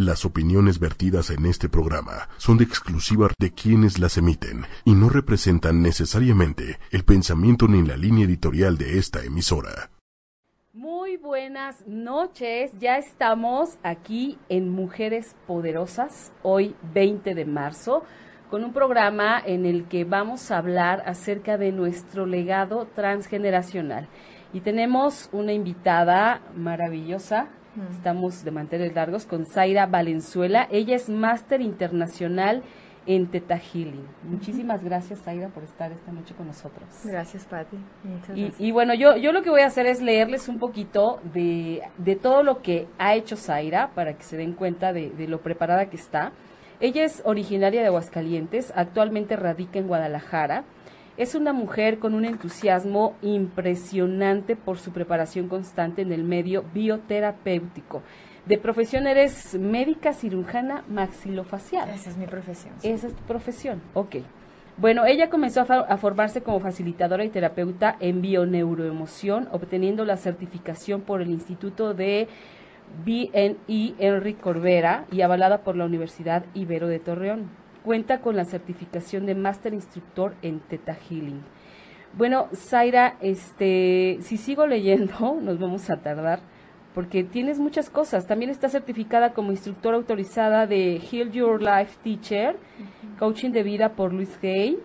Las opiniones vertidas en este programa son de exclusiva de quienes las emiten y no representan necesariamente el pensamiento ni la línea editorial de esta emisora. Muy buenas noches, ya estamos aquí en Mujeres Poderosas, hoy 20 de marzo, con un programa en el que vamos a hablar acerca de nuestro legado transgeneracional. Y tenemos una invitada maravillosa, Estamos de mantener largos con Zaira Valenzuela. Ella es máster internacional en Teta Healing. Muchísimas gracias, Zaira, por estar esta noche con nosotros. Gracias, Patti. Y, y, bueno, yo, yo lo que voy a hacer es leerles un poquito de, de todo lo que ha hecho Zaira para que se den cuenta de, de lo preparada que está. Ella es originaria de Aguascalientes, actualmente radica en Guadalajara. Es una mujer con un entusiasmo impresionante por su preparación constante en el medio bioterapéutico. De profesión eres médica cirujana maxilofacial. Esa es mi profesión. Esa es tu profesión, ok. Bueno, ella comenzó a, a, formarse como facilitadora y terapeuta en bioneuroemoción, obteniendo la certificación por el Instituto de BNI Enrique Corbera y avalada por la Universidad Ibero de Torreón cuenta con la certificación de Master Instructor en Theta Healing. Bueno, Zaira, este, si sigo leyendo, nos vamos a tardar, porque tienes muchas cosas. También está certificada como instructora autorizada de Heal Your Life Teacher, coaching de vida por Luis Gay.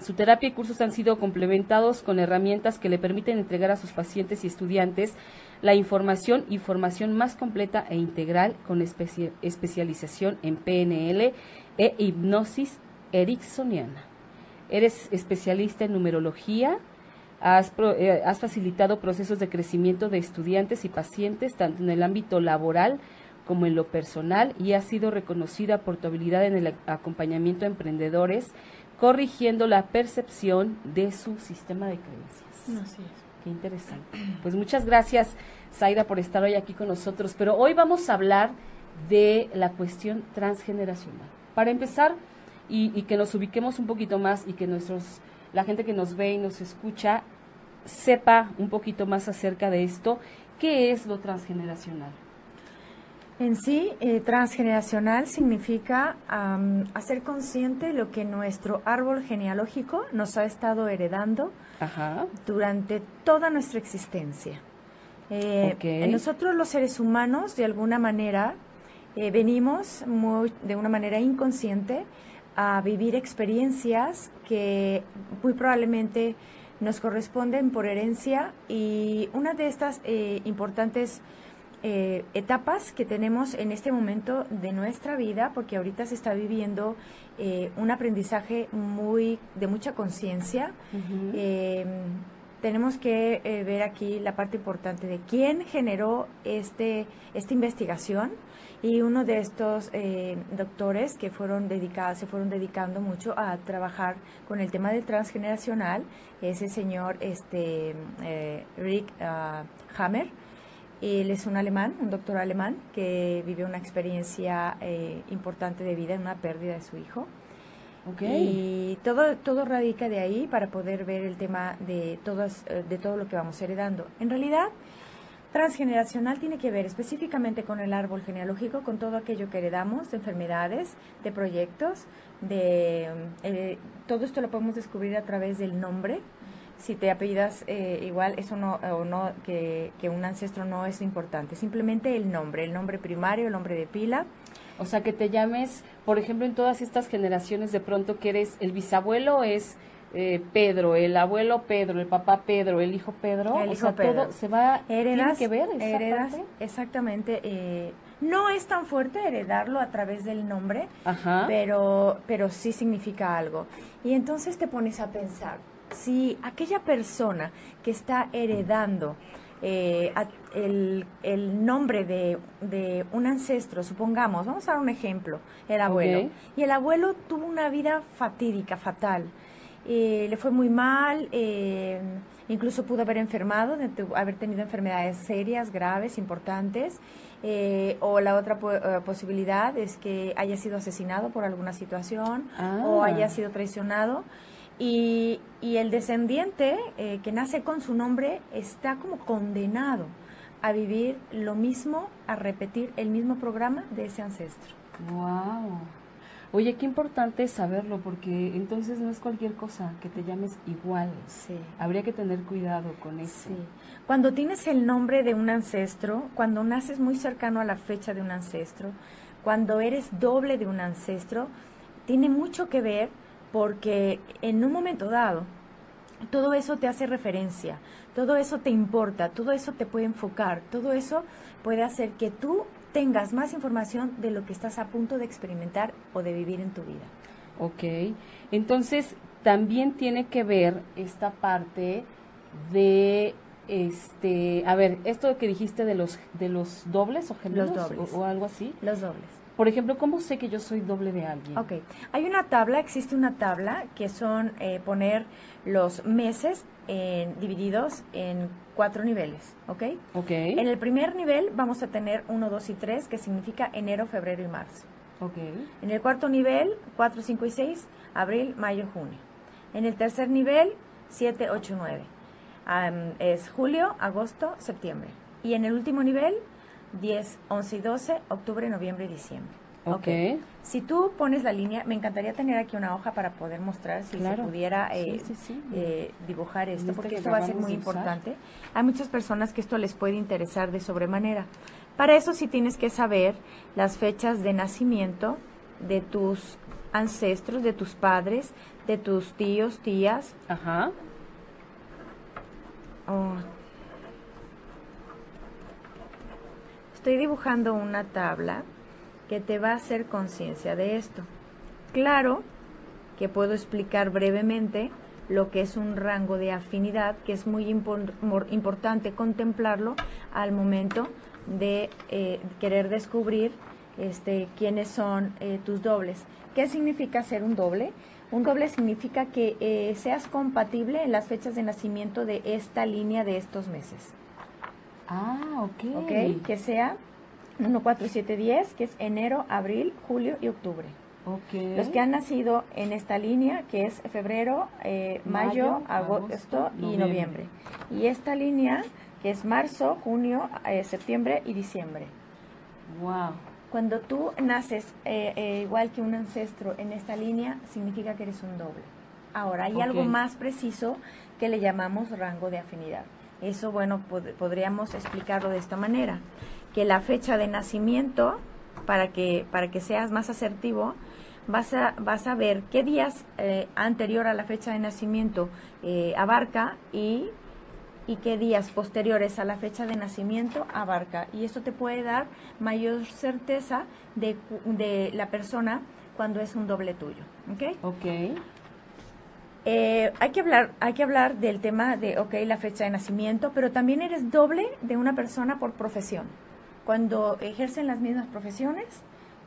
Su terapia y cursos han sido complementados con herramientas que le permiten entregar a sus pacientes y estudiantes la información y formación más completa e integral con especialización en PNL e hipnosis ericksoniana. Eres especialista en numerología, has, eh, has, facilitado procesos de crecimiento de estudiantes y pacientes tanto en el ámbito laboral como en lo personal y has sido reconocida por tu habilidad en el acompañamiento a emprendedores, corrigiendo la percepción de su sistema de creencias. Es. Qué interesante. Pues muchas gracias, Zaira, por estar hoy aquí con nosotros. Pero hoy vamos a hablar de la cuestión transgeneracional. Para empezar, y, y, que nos ubiquemos un poquito más y que nuestros, la gente que nos ve y nos escucha sepa un poquito más acerca de esto, ¿qué es lo transgeneracional? En sí, eh, transgeneracional significa um, hacer consciente lo que nuestro árbol genealógico nos ha estado heredando Ajá. durante toda nuestra existencia. Eh, okay. Nosotros los seres humanos, de alguna manera, eh, venimos muy, de una manera inconsciente a vivir experiencias que muy probablemente nos corresponden por herencia y una de estas eh, importantes eh, etapas que tenemos en este momento de nuestra vida, porque ahorita se está viviendo eh, un aprendizaje muy de mucha conciencia. Uh -huh. eh, tenemos que eh, ver aquí la parte importante de quién generó este esta investigación y uno de estos eh, doctores que fueron dedicados se fueron dedicando mucho a trabajar con el tema del transgeneracional es el señor este eh, Rick uh, Hammer él es un alemán, un doctor alemán que vivió una experiencia eh, importante de vida en una pérdida de su hijo. Okay. Y todo, todo radica de ahí para poder ver el tema de, todas, de todo lo que vamos heredando. En realidad, transgeneracional tiene que ver específicamente con el árbol genealógico, con todo aquello que heredamos, de enfermedades, de proyectos, de eh, todo esto lo podemos descubrir a través del nombre. Si te apellidas eh, igual, eso no, o no que, que un ancestro no es importante, simplemente el nombre, el nombre primario, el nombre de pila. O sea, que te llames, por ejemplo, en todas estas generaciones, de pronto que eres el bisabuelo es eh, Pedro, el abuelo Pedro, el papá Pedro, el hijo Pedro. El o hijo sea, Pedro. todo se va. Heredas, tiene que ver esa heredas, parte? exactamente. Eh, no es tan fuerte heredarlo a través del nombre, Ajá. pero, pero sí significa algo. Y entonces te pones a pensar, si aquella persona que está heredando eh, el, el, nombre de, de, un ancestro, supongamos, vamos a dar un ejemplo, el abuelo, okay. y el abuelo tuvo una vida fatídica, fatal, eh, le fue muy mal, eh, incluso pudo haber enfermado, de haber tenido enfermedades serias, graves, importantes, eh, o la otra po uh, posibilidad es que haya sido asesinado por alguna situación ah. o haya sido traicionado. Y, y el descendiente eh, que nace con su nombre está como condenado a vivir lo mismo, a repetir el mismo programa de ese ancestro. Wow. Oye, qué importante es saberlo porque entonces no es cualquier cosa que te llames igual. Sí. Habría que tener cuidado con eso. Sí. Cuando tienes el nombre de un ancestro, cuando naces muy cercano a la fecha de un ancestro, cuando eres doble de un ancestro, tiene mucho que ver porque en un momento dado todo eso te hace referencia, todo eso te importa, todo eso te puede enfocar, todo eso puede hacer que tú tengas más información de lo que estás a punto de experimentar o de vivir en tu vida. Ok, entonces también tiene que ver esta parte de este, a ver, esto que dijiste de los de los dobles o gemelos O, algo así. Los dobles. Por ejemplo, ¿cómo sé que yo soy doble de alguien? Ok, hay una tabla, existe una tabla que son eh, poner los meses en, divididos en cuatro niveles, ¿ok? Ok. En el primer nivel vamos a tener 1, 2 y 3, que significa enero, febrero y marzo. Ok. En el cuarto nivel, 4, 5 y 6, abril, mayo, junio. En el tercer nivel, 7, 8, 9. es julio, agosto, septiembre. Y en el último nivel, 10, 11 y 12, octubre, noviembre y diciembre. Ok. Si tú pones la línea, me encantaría tener aquí una hoja para poder mostrar si se pudiera eh, eh, dibujar esto, este porque esto va a ser muy importante. Hay muchas personas que esto les puede interesar de sobremanera. Para eso sí tienes que saber las fechas de nacimiento de tus ancestros, de tus padres, de tus tíos, tías. Ajá. Oh. Estoy dibujando una tabla que te va a hacer conciencia de esto. Claro que puedo explicar brevemente lo que es un rango de afinidad, que es muy importante contemplarlo al momento de eh, querer descubrir este, quiénes son eh, tus dobles. ¿Qué significa ser un doble? Un doble significa que eh, seas compatible en las fechas de nacimiento de esta línea de estos meses. Ah, ok. Ok, que sea 1, 4, 7, 10, que es enero, abril, julio y octubre. Okay. Los que han nacido en esta línea, que es febrero, eh, mayo, agosto, y noviembre. Y esta línea, que es marzo, junio, eh, septiembre y diciembre. Wow. Cuando tú naces eh, igual que un ancestro en esta línea, significa que eres un doble. Ahora, hay algo más preciso que le llamamos rango de afinidad. Eso, bueno, podríamos explicarlo de esta manera que la fecha de nacimiento, para que, para que seas más asertivo, vas a, vas a ver qué días eh, anterior a la fecha de nacimiento eh, abarca y, y qué días posteriores a la fecha de nacimiento abarca. Y esto te puede dar mayor certeza de, de la persona cuando es un doble tuyo. ¿Ok? Ok. Eh, hay, que hablar, hay que hablar del tema de, ok, la fecha de nacimiento, pero también eres doble de una persona por profesión. Cuando ejercen las mismas profesiones,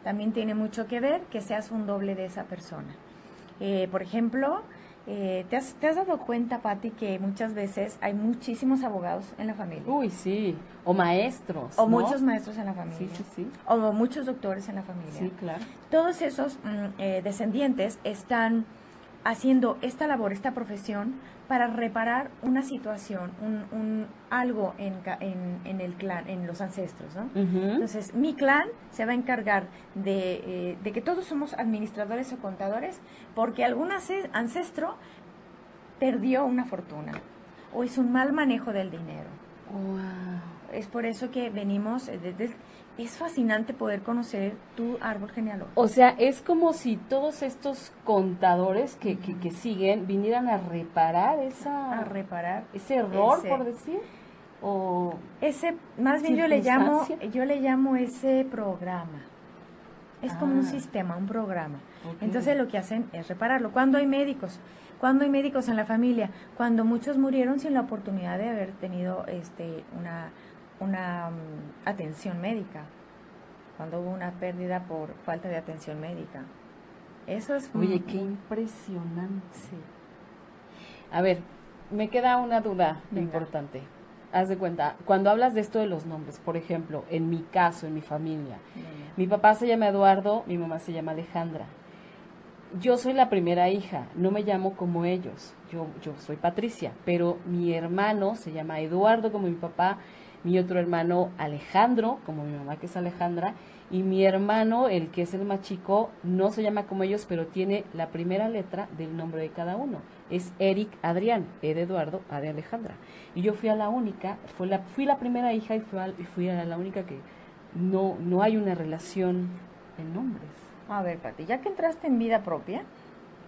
también tiene mucho que ver que seas un doble de esa persona. Eh, por ejemplo, eh, ¿te, has, dado cuenta, Patti, que muchas veces hay muchísimos abogados en la familia? Uy, sí. O maestros. O muchos maestros en la familia. Sí, sí, sí. O muchos doctores en la familia. Sí, claro. Todos esos mm, eh, descendientes están haciendo esta labor, esta profesión, para reparar una situación, un, algo en, en, el clan, en los ancestros, ¿no? Entonces, mi clan se va a encargar de, eh, de, que todos somos administradores o contadores porque algún ancestro perdió una fortuna o hizo un mal manejo del dinero. Es por eso que venimos desde eh, es fascinante poder conocer tu árbol genealógico. O sea, es como si todos estos contadores que, que, siguen vinieran a reparar esa... A reparar. Ese error, por decir. O ese, más bien yo le llamo, yo le llamo ese programa. Es como un ah. sistema, un programa. Entonces lo que hacen es repararlo. Cuando hay médicos, cuando hay médicos en la familia, cuando muchos murieron sin la oportunidad de haber tenido este una una mm, atención médica, cuando hubo una pérdida por falta de atención médica. Eso es... Oye, qué impresionante. A ver, me queda una duda importante. Haz de cuenta, cuando hablas de esto de los nombres, por ejemplo, en mi caso, en mi familia, mi papá se llama Eduardo, mi mamá se llama Alejandra. Yo soy la primera hija, no me llamo como ellos, yo, yo soy Patricia, pero mi hermano se llama Eduardo como mi papá mi otro hermano Alejandro, como mi mamá que es Alejandra, y mi hermano, el que es el más chico, no se llama como ellos, pero tiene la primera letra del nombre de cada uno. Es Eric Adrián, E de Eduardo, A de Alejandra. Y yo fui a la única, fue la, fui la primera hija y fui a, y fui a la única que no, no hay una relación en nombres. A ver, Pati, ya que entraste en vida propia,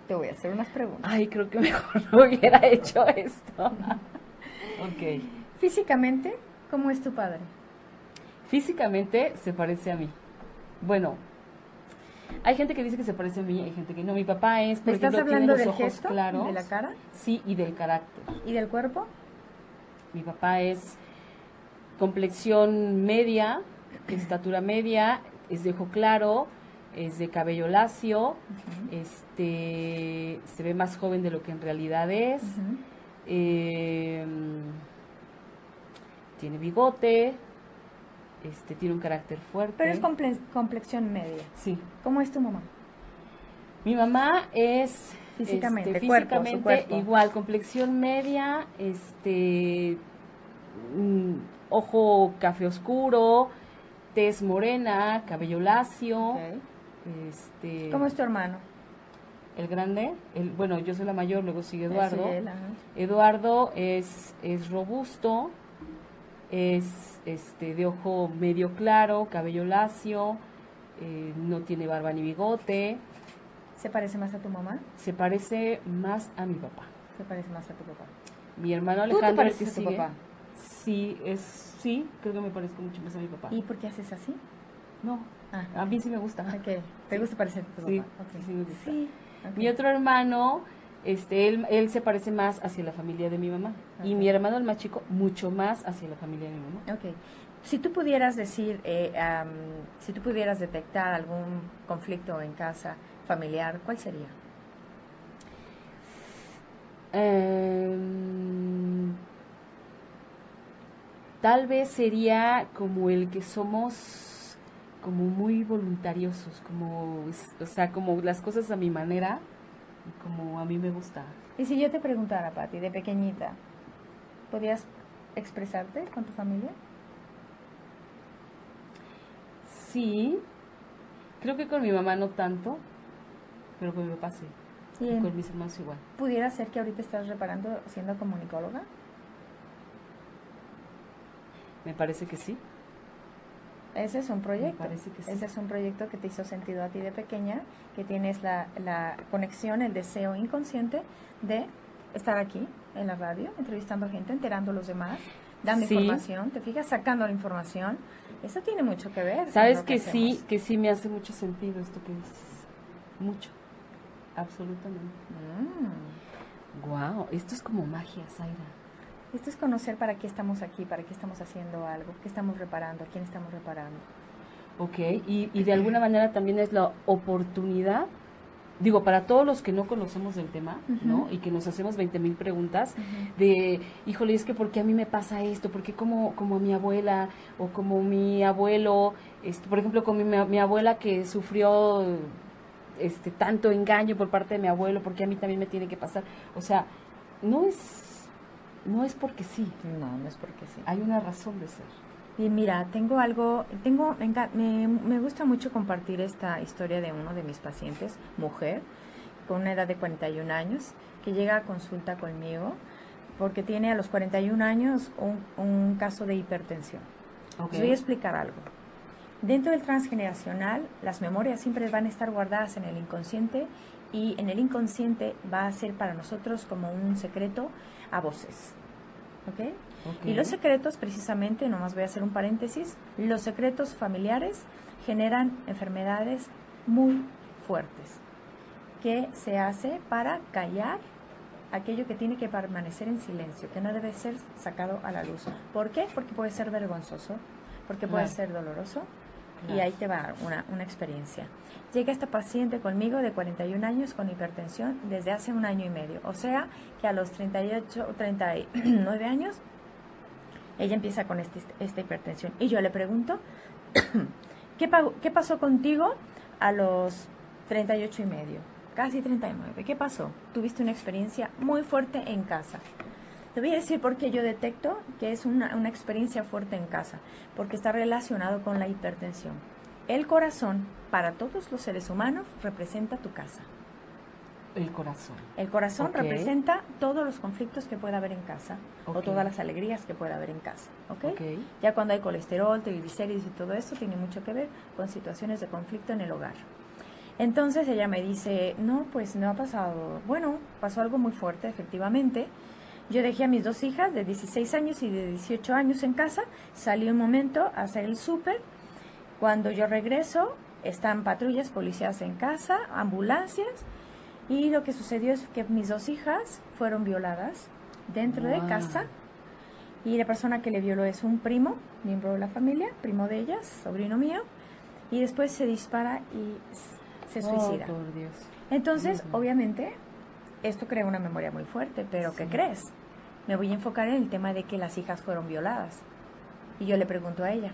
te voy a hacer unas preguntas. Ay, creo que mejor no hubiera hecho esto. ok. Físicamente, ¿cómo es tu padre? Físicamente se parece a mí. Bueno, hay gente que dice que se parece a mí, hay gente que no. Mi papá es, por ¿Estás ejemplo, hablando tiene del los ojos gesto, claros. de la cara Sí, y del carácter. y del cuerpo? Mi papá es complexión media, estatura media, es de ojo claro, es de cabello lacio, este se ve más joven de lo que en realidad es, eh, tiene bigote, este tiene un carácter fuerte. Pero es comple- complexión media. sí. ¿Cómo es tu mamá? Mi mamá es Físicamente, este, cuerpo, su físicamente cuerpo. igual, complexión media, este mm, ojo café oscuro, tez morena, cabello lacio, este ¿Cómo es tu hermano? el grande, el bueno, yo soy la mayor, luego sigue Eduardo. Él. Eduardo es, es robusto, es este de ojo medio claro, cabello lacio, eh, no tiene barba ni bigote, ¿Se parece más a tu mamá? se parece más a mi papá. Se parece más a tu papá. Mi hermano ¿Tú te Alejandro el que pareces a tu papá? Sí, es sí, creo que me parezco mucho más a mi papá. ¿Y por qué haces así? No, Ah, a mí sí me gusta. ok. ¿Te gusta parecerte a tu Sí, papá? Sí me gusta. Sí, ok. Mi otro hermano, este, él, él se parece más hacia la familia de mi mamá. Y mi hermano, el más chico, mucho más hacia la familia de mi mamá. Ok. Si tú pudieras decir, eh, si tú pudieras detectar algún conflicto en casa familiar, ¿cuál sería? Em, tal vez sería como el que somos como muy voluntariosos, como, o sea, como las cosas a mi manera, como a mí me gusta. Y si yo te preguntara, Pati, de pequeñita, ¿podías expresarte con tu familia? Sí, creo que con mi mamá no tanto, pero con mi papá sí, Y con mis hermanos igual. ¿Pudiera ser que ahorita estás reparando siendo comunicóloga? Me parece que sí. Ese es un proyecto. parece que sí. Ese es un proyecto que te hizo sentido a ti de pequeña, que tienes la, la conexión, el deseo inconsciente de estar aquí en la radio, entrevistando gente, enterando a los demás, dando Sí. información, te fijas, sacando la información. Eso tiene mucho que ver. Sabes lo que sí, que sí me hace mucho sentido esto que dices. Mucho. Absolutamente. Mm. Wow, esto es como magia, Zaira. Esto es conocer para qué estamos aquí, para qué estamos haciendo algo, qué estamos reparando, a quién estamos reparando. Ok, y, y de alguna manera también es la oportunidad, digo, para todos los que no conocemos el tema, ¿no? Y que nos hacemos 20 mil preguntas de, híjole, es que ¿por qué a mí me pasa esto? ¿Por qué como, como mi abuela o como mi abuelo? Este, por ejemplo, con mi, mi abuela que sufrió este tanto engaño por parte de mi abuelo, ¿por qué a mí también me tiene que pasar? O sea, no es, no es porque sí, No, no es porque sí. hay una razón de ser. Y mira, tengo algo, tengo, me, me, gusta mucho compartir esta historia de uno de mis pacientes, mujer, con una edad de 41 años, que llega a consulta conmigo porque tiene a los 41 años un, un caso de hipertensión. Les voy a explicar algo. Dentro del transgeneracional, las memorias siempre van a estar guardadas en el inconsciente y en el inconsciente va a ser para nosotros como un secreto a voces. ¿Ok? Ok. Y los secretos, precisamente, nomás voy a hacer un paréntesis, los secretos familiares generan enfermedades muy fuertes. ¿Qué se hace para callar aquello que tiene que permanecer en silencio, que no debe ser sacado a la luz? ¿Por qué? Porque puede ser vergonzoso, porque puede Claro. ser doloroso. Y ahí te va una, una experiencia. Llega esta paciente conmigo de 41 años con hipertensión desde hace un año y medio. O sea que a los 38 o 39 años ella empieza con este- esta hipertensión. Y yo le pregunto, ¿qué, pa- ¿qué pasó contigo a los 38 y medio? Casi 39. ¿Qué pasó? Tuviste una experiencia muy fuerte en casa. Te voy a decir por qué yo detecto que es una, una experiencia fuerte en casa, porque está relacionado con la hipertensión. El corazón, para todos los seres humanos, representa tu casa. El corazón. El corazón representa todos los conflictos que pueda haber en casa o todas las alegrías que pueda haber en casa. Ok. Ya cuando hay colesterol, triglicéridos y todo esto, tiene mucho que ver con situaciones de conflicto en el hogar. Entonces ella me dice, no, pues no ha pasado. Bueno, pasó algo muy fuerte, efectivamente. Yo dejé a mis dos hijas de 16 años y de 18 años en casa, salí un momento a hacer el súper. Cuando yo regreso, están patrullas, policías en casa, ambulancias, y lo que sucedió es que mis dos hijas fueron violadas dentro de casa y la persona que le violó es un primo, miembro de la familia, primo de ellas, sobrino mío, y después se dispara y se Oh, suicida. por Dios. Entonces, obviamente, esto crea una memoria muy fuerte, pero ¿qué crees? Me voy a enfocar en el tema de que las hijas fueron violadas. Y yo le pregunto a ella,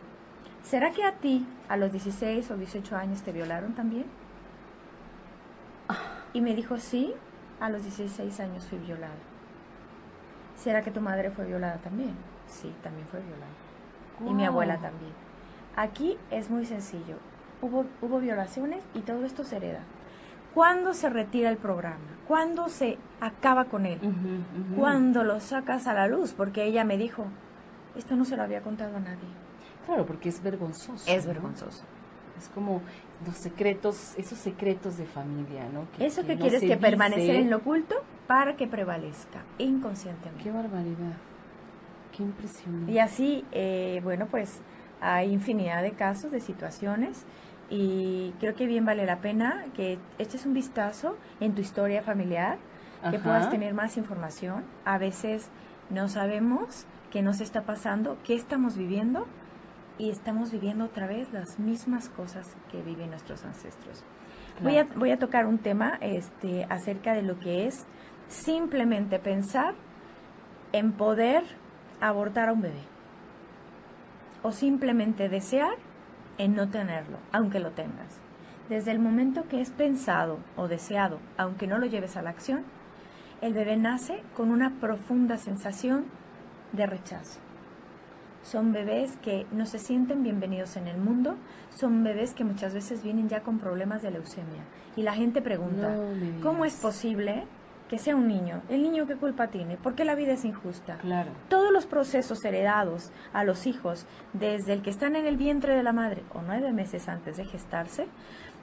¿será que a ti, a los 16 o 18 años, te violaron también? Y me dijo, sí, a los 16 años fui violada. ¿Será que tu madre fue violada también? Sí, también fue violada. Y mi abuela también. Aquí es muy sencillo. Hubo, hubo violaciones y todo esto se hereda. ¿Cuándo se retira el programa? ¿Cuándo se acaba con él? Ujú. ¿Cuándo lo sacas a la luz? Porque ella me dijo, esto no se lo había contado a nadie. Claro, porque es vergonzoso. Es ¿no? vergonzoso. Es como los secretos, esos secretos de familia, ¿no? Eso que no quieres que dice. permanecer en lo oculto para que prevalezca inconscientemente. Qué barbaridad. Qué impresionante. Y así, eh, bueno, pues hay infinidad de casos, de situaciones, y creo que bien vale la pena que eches un vistazo en tu historia familiar, que Ajá. puedas tener más información. A veces no sabemos qué nos está pasando, qué estamos viviendo, y estamos viviendo otra vez las mismas cosas que viven nuestros ancestros. Voy, a, Claro. voy a tocar un tema este, acerca de lo que es simplemente pensar en poder abortar a un bebé. O simplemente desear en no tenerlo, aunque lo tengas. Desde el momento que es pensado o deseado, aunque no lo lleves a la acción, el bebé nace con una profunda sensación de rechazo. Son bebés que no se sienten bienvenidos en el mundo, son bebés que muchas veces vienen ya con problemas de leucemia. Y la gente pregunta, No. ¿cómo es posible que sea un niño? ¿El niño qué culpa tiene? ¿Por qué la vida es injusta? Claro. Todos los procesos heredados a los hijos, desde el que están en el vientre de la madre o nueve meses antes de gestarse,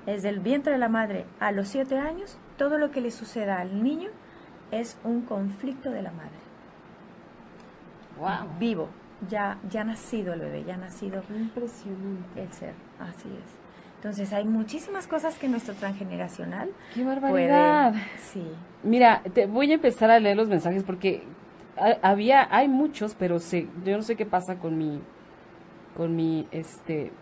desde el vientre de la madre a los siete años, todo lo que le suceda al niño es un conflicto de la madre. Wow. Vivo, ya, ya nacido el bebé, ya nacido Qué impresionante. el ser, así es. Entonces hay muchísimas cosas que nuestro transgeneracional Qué puede... barbaridad. Sí, Mira, te voy a empezar a leer los mensajes porque ha- había, hay muchos, pero se, yo no sé qué pasa con mi, con mi, este,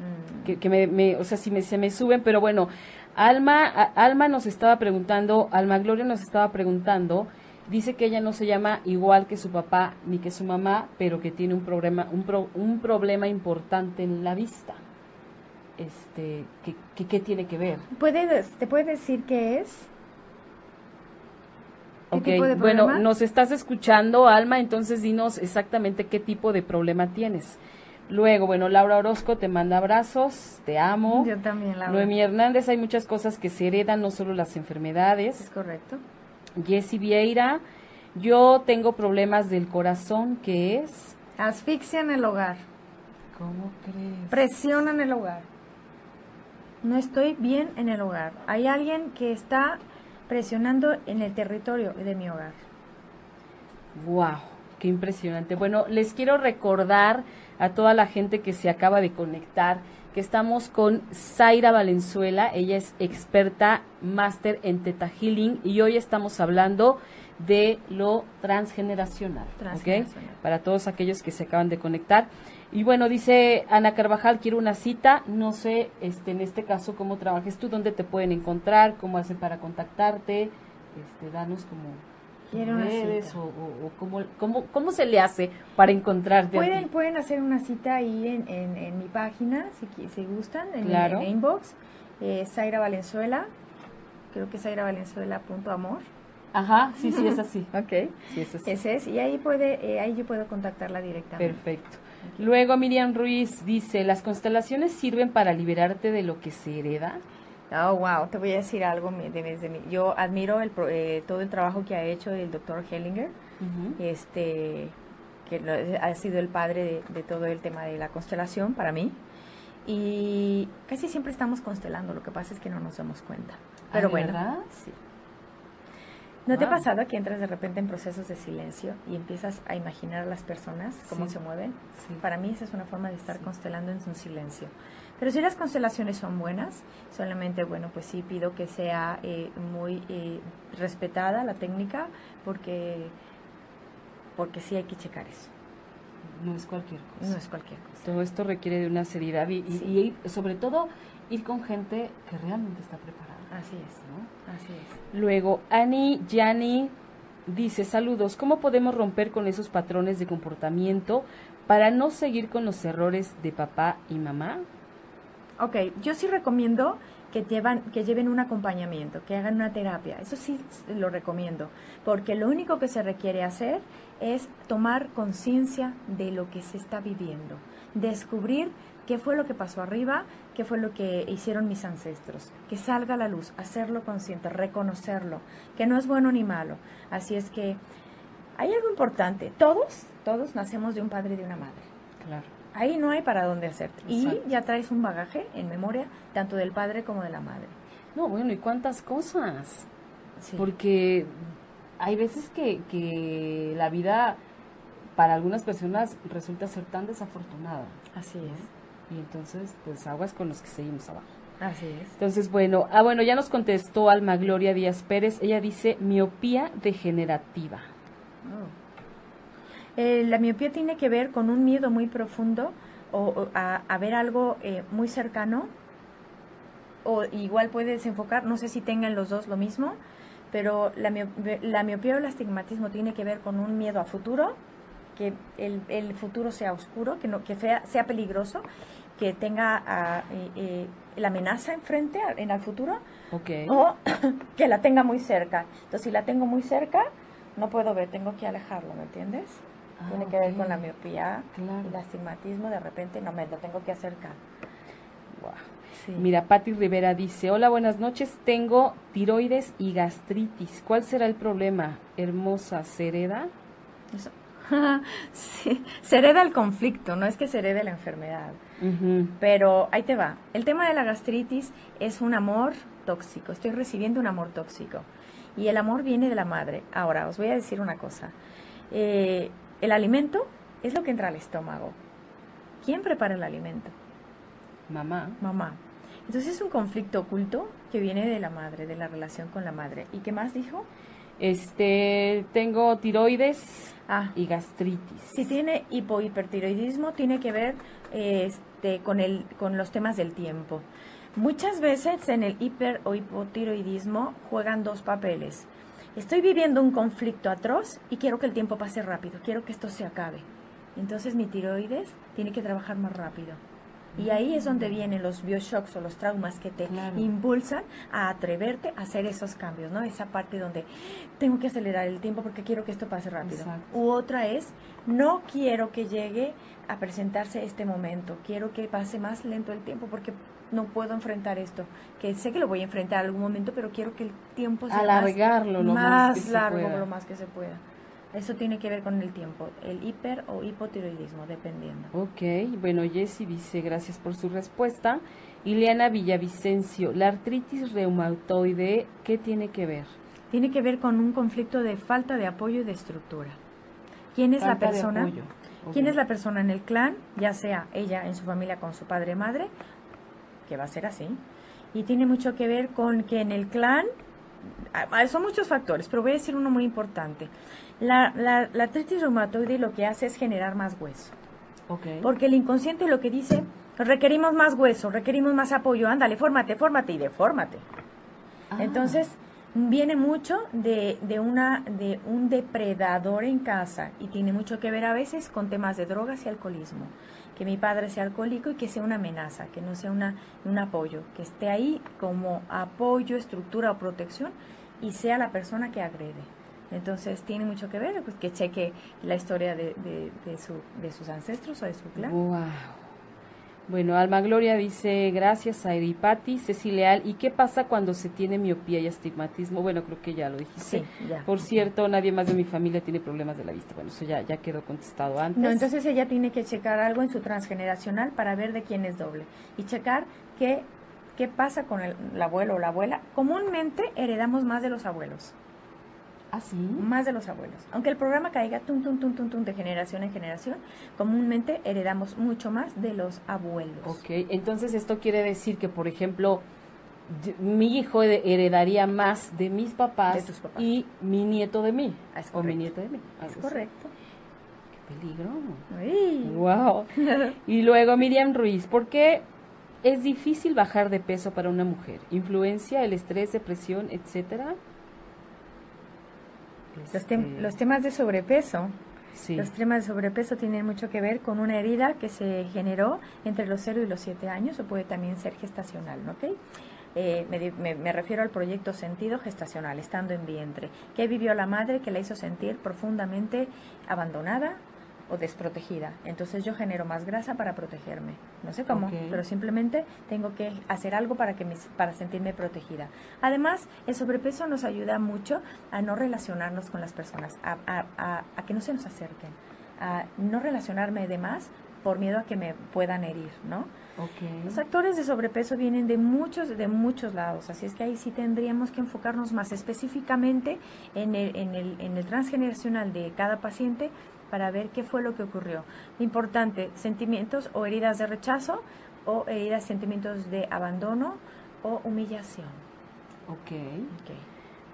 mm, que, que me, me- o sea, si me, se me suben, pero bueno, Alma, a- Alma nos estaba preguntando, Alma Gloria nos estaba preguntando, dice que ella no se llama igual que su papá ni que su mamá, pero que tiene un problema, un, pro- un problema importante en la vista. Este, que, que, ¿qué tiene que ver? ¿Puede, ¿Te puede decir qué es? ¿Qué Ok, tipo de bueno, nos estás escuchando, Alma, entonces dinos exactamente qué tipo de problema tienes. Luego, bueno, Laura Orozco te manda abrazos, te amo. Yo también, la Noemí Hernández, hay muchas cosas que se heredan, no solo las Es enfermedades. correcto. Jessy Vieira, yo tengo problemas del corazón, ¿qué es? Asfixia en el hogar. ¿Cómo crees? Presión en el hogar. No estoy bien en el hogar. Hay alguien que está presionando en el territorio de mi hogar. Wow, qué impresionante. Bueno, les quiero recordar a toda la gente que se acaba de conectar que estamos con Zaira Valenzuela. Ella es experta máster en Teta Healing y hoy estamos hablando de lo transgeneracional. Transgeneracional. Para todos aquellos que se acaban de conectar. Y bueno, dice Ana Carvajal, quiero una cita. No sé, este, en este caso, cómo trabajes tú, dónde te pueden encontrar, cómo hacen para contactarte. Este, danos como Quiero redes o, o- o cómo, cómo, cómo se le hace para encontrarte Pueden, pueden hacer una cita ahí en, en, en mi página, si, si gustan, en, Claro. en inbox. Eh, Zaira Valenzuela, creo que es zairavalenzuela.amor. Ajá, sí, sí, es así. ok. Sí, es así. Ese es, y ahí, puede, eh, ahí yo puedo contactarla directamente. Perfecto. Luego Miriam Ruiz dice, ¿las constelaciones sirven para liberarte de lo que se hereda? Oh, wow, te voy a decir algo de, desde mi- Yo admiro el, eh, todo el trabajo que ha hecho el doctor Hellinger, este, que ha sido el padre de, de todo el tema de la constelación para mí. Y casi siempre estamos constelando, lo que pasa es que no nos damos cuenta. Pero Ah, bueno, sí. ¿No te ha pasado que entras de repente en procesos de silencio y empiezas a imaginar a las personas, cómo Sí. se mueven? Sí. Para mí esa es una forma de estar Sí. constelando en un silencio. Pero si las constelaciones son buenas, solamente, bueno, pues sí pido que sea eh, muy eh, respetada la técnica, porque, porque sí hay que checar eso. No es cualquier cosa. No es cualquier cosa. Todo esto requiere de una seriedad y, y- Sí. y sobre todo ir con gente que realmente está preparada. Así es, ¿no? así es. Luego, Annie Yani dice, saludos, ¿cómo podemos romper con esos patrones de comportamiento para no seguir con los errores de papá y mamá? Ok, yo sí recomiendo que, llevan, que lleven un acompañamiento, que hagan una terapia. Eso sí lo recomiendo, porque lo único que se requiere hacer es tomar conciencia de lo que se está viviendo, descubrir qué fue lo que pasó arriba, qué fue lo que hicieron mis ancestros, que salga a la luz, hacerlo consciente, reconocerlo, que no es bueno ni malo. Así es que hay algo importante, todos, todos nacemos de un padre y de una madre. Claro. Ahí no hay para dónde hacerte. Y ya traes un bagaje en memoria, tanto del padre como de la madre. No, bueno, ¿y cuántas cosas? Sí. Porque hay veces que, que la vida para algunas personas resulta ser tan desafortunada. Así es. Y entonces, pues aguas con los que seguimos abajo. Así es. Entonces, bueno, ah, bueno, ya nos contestó Alma Gloria Díaz Pérez. Ella dice miopía degenerativa. Eh, la miopía tiene que ver con un miedo muy profundo o, o a, a ver algo eh, muy cercano. O igual puede desenfocar, no sé si tengan los dos lo mismo, pero la, mio- la miopía o el astigmatismo tiene que ver con un miedo a futuro, que el, el futuro sea oscuro, que, no, que fea- sea peligroso, que tenga ah, eh, eh, la amenaza enfrente en el futuro Ok. o que la tenga muy cerca. Entonces, si la tengo muy cerca, no puedo ver, tengo que alejarlo, ¿me entiendes? Ah, Tiene que ver con la miopía Claro. el astigmatismo, de repente no me lo tengo que acercar. Guau. Sí. Mira, Patti Rivera dice, hola, buenas noches, tengo tiroides y gastritis. ¿Cuál será el problema? Hermosa, ¿se hereda? Eso. sí. Se hereda el conflicto, no es que se herede la enfermedad. Pero ahí te va. El tema de la gastritis es un amor tóxico. Estoy recibiendo un amor tóxico. Y el amor viene de la madre. Ahora, os voy a decir una cosa. Eh, el alimento es lo que entra al estómago. ¿Quién prepara el alimento? Mamá. Mamá. Entonces es un conflicto oculto que viene de la madre, de la relación con la madre. ¿Y qué más dijo? Este, tengo tiroides Ah, y gastritis. Si tiene hipohipertiroidismo, tiene que ver este, con, el, con los temas del tiempo. Muchas veces en el hiper o hipotiroidismo juegan dos papeles. Estoy viviendo un conflicto atroz y quiero que el tiempo pase rápido, quiero que esto se acabe. Entonces mi tiroides tiene que trabajar más rápido. Y ahí es donde vienen los bioshocks o los traumas que te Claro. impulsan a atreverte a hacer esos cambios, ¿no? Esa parte donde tengo que acelerar el tiempo porque quiero que esto pase rápido. Exacto. U otra es, no quiero que llegue a presentarse este momento, quiero que pase más lento el tiempo porque no puedo enfrentar esto, que sé que lo voy a enfrentar en algún momento, pero quiero que el tiempo sea más- lo más más largo, lo más que se pueda. Eso tiene que ver con el tiempo, el hiper o hipotiroidismo, dependiendo. Ok, bueno, Jessy dice gracias por su respuesta. Ileana Villavicencio, la artritis reumatoide, ¿qué tiene que ver? Tiene que ver con un conflicto de falta de apoyo y de estructura. ¿Quién es Falta la de persona? ¿Quién es la persona en el clan? Ya sea ella en su familia con su padre y madre, que va a ser así. Y tiene mucho que ver con que en el clan, son muchos factores, pero voy a decir uno muy importante. La, la, la artritis reumatoide lo que hace es generar más hueso. Ok. Porque el inconsciente lo que dice, requerimos más hueso, requerimos más apoyo, ándale, fórmate, fórmate y defórmate. Ah, Entonces, viene mucho de, de, una, de un depredador en casa y tiene mucho que ver a veces con temas de drogas y alcoholismo. Que mi padre sea alcohólico y que sea una amenaza, que no sea una, un apoyo, que esté ahí como apoyo, estructura o protección y sea la persona que agrede. Entonces tiene mucho que ver pues, que cheque la historia de, de, su, de sus ancestros o de su clan. Wow. Bueno, Alma Gloria dice, gracias a Eripati, Ceci Leal, ¿y qué pasa cuando se tiene miopía y astigmatismo? Bueno, creo que ya lo dijiste. Sí, ya. Por cierto, nadie más de mi familia tiene problemas de la vista. Bueno, eso ya, ya quedó contestado antes. No, entonces ella tiene que checar algo en su transgeneracional para ver de quién es doble. Y checar qué, qué pasa con el, el abuelo o la abuela. Comúnmente heredamos más de los abuelos. ¿Ah, sí? Más de los abuelos. Aunque el programa caiga tum, tum, tum, tum, tum, de generación en generación, comúnmente heredamos mucho más de los abuelos. Ok, entonces esto quiere decir que, por ejemplo, mi hijo heredaría más de mis papás, y mi nieto de mí. Ah, o mi nieto de mí. Es correcto. Qué peligro. Wow. y luego Miriam Ruiz, ¿por qué es difícil bajar de peso para una mujer? ¿Influencia, el estrés, depresión, etcétera? Este, los, temas de sobrepeso. Los temas de sobrepeso tienen mucho que ver con una herida que se generó entre los 0 y los 7 años o puede también ser gestacional, ¿ok? Eh, me, me, refiero al proyecto sentido gestacional, estando en vientre. ¿Qué vivió la madre que la hizo sentir profundamente abandonada, o desprotegida. Entonces yo genero más grasa para protegerme. No sé cómo, pero simplemente tengo que hacer algo para, que para sentirme protegida. Además, el sobrepeso nos ayuda mucho a no relacionarnos con las personas, a, a, a, que no se nos acerquen, a no relacionarme de más por miedo a que me puedan herir, ¿no? Los actores de sobrepeso vienen de muchos, de muchos lados, así es que ahí sí tendríamos que enfocarnos más específicamente en el, en el, en el transgeneracional de cada paciente para ver qué fue lo que ocurrió. Importante, sentimientos o heridas de rechazo o heridas, sentimientos de abandono o humillación. Ok. okay.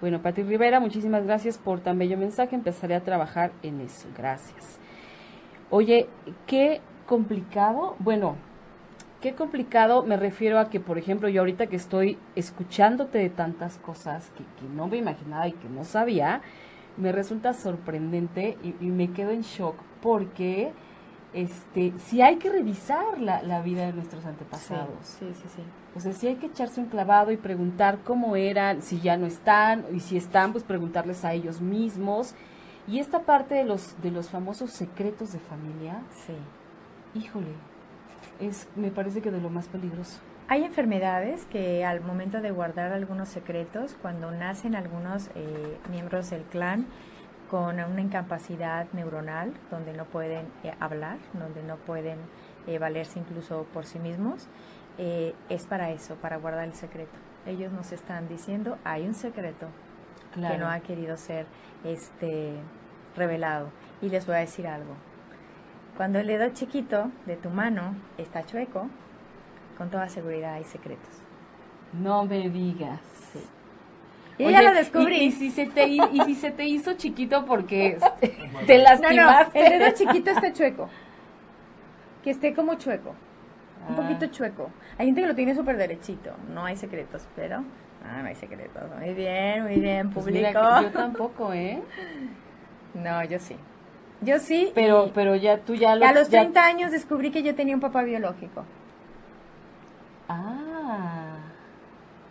Bueno, Pati Rivera, muchísimas gracias por tan bello mensaje. Empezaré a trabajar en eso. Gracias. Oye, qué complicado. Bueno, qué complicado me refiero a que, por ejemplo, yo ahorita que estoy escuchándote de tantas cosas que, que no me imaginaba y que no sabía, me resulta sorprendente y, me quedo en shock porque este si hay que revisar la, la vida de nuestros antepasados. Sí, sí, sí, O sea, si hay que echarse un clavado y preguntar cómo eran, si ya no están, y si están, pues preguntarles a ellos mismos. Y esta parte de los, de los famosos secretos de familia, sí. híjole, es, me parece que de lo más peligroso. Hay enfermedades que al momento de guardar algunos secretos, cuando nacen algunos eh, miembros del clan con una incapacidad neuronal, donde no pueden eh, hablar, donde no pueden eh, valerse incluso por sí mismos, es para eso, para guardar el secreto. Ellos nos están diciendo, hay un secreto que no ha querido ser este, revelado. Y les voy a decir algo. Cuando el dedo chiquito de tu mano está chueco, con toda seguridad hay secretos. No me digas. Sí. Y ya lo descubrí. Y, si se te, y si se te hizo chiquito porque te lastimaste. No, no, el dedo chiquito está chueco. Que esté como chueco. Un ah. poquito chueco. Hay gente que lo tiene súper derechito. No hay secretos, pero... Ah, no hay secretos. Muy bien, muy bien, pues público. yo tampoco, ¿eh? No, yo sí. Yo sí. Pero, pero ya tú ya lo... A los 30 años descubrí que yo tenía un papá biológico. Ah.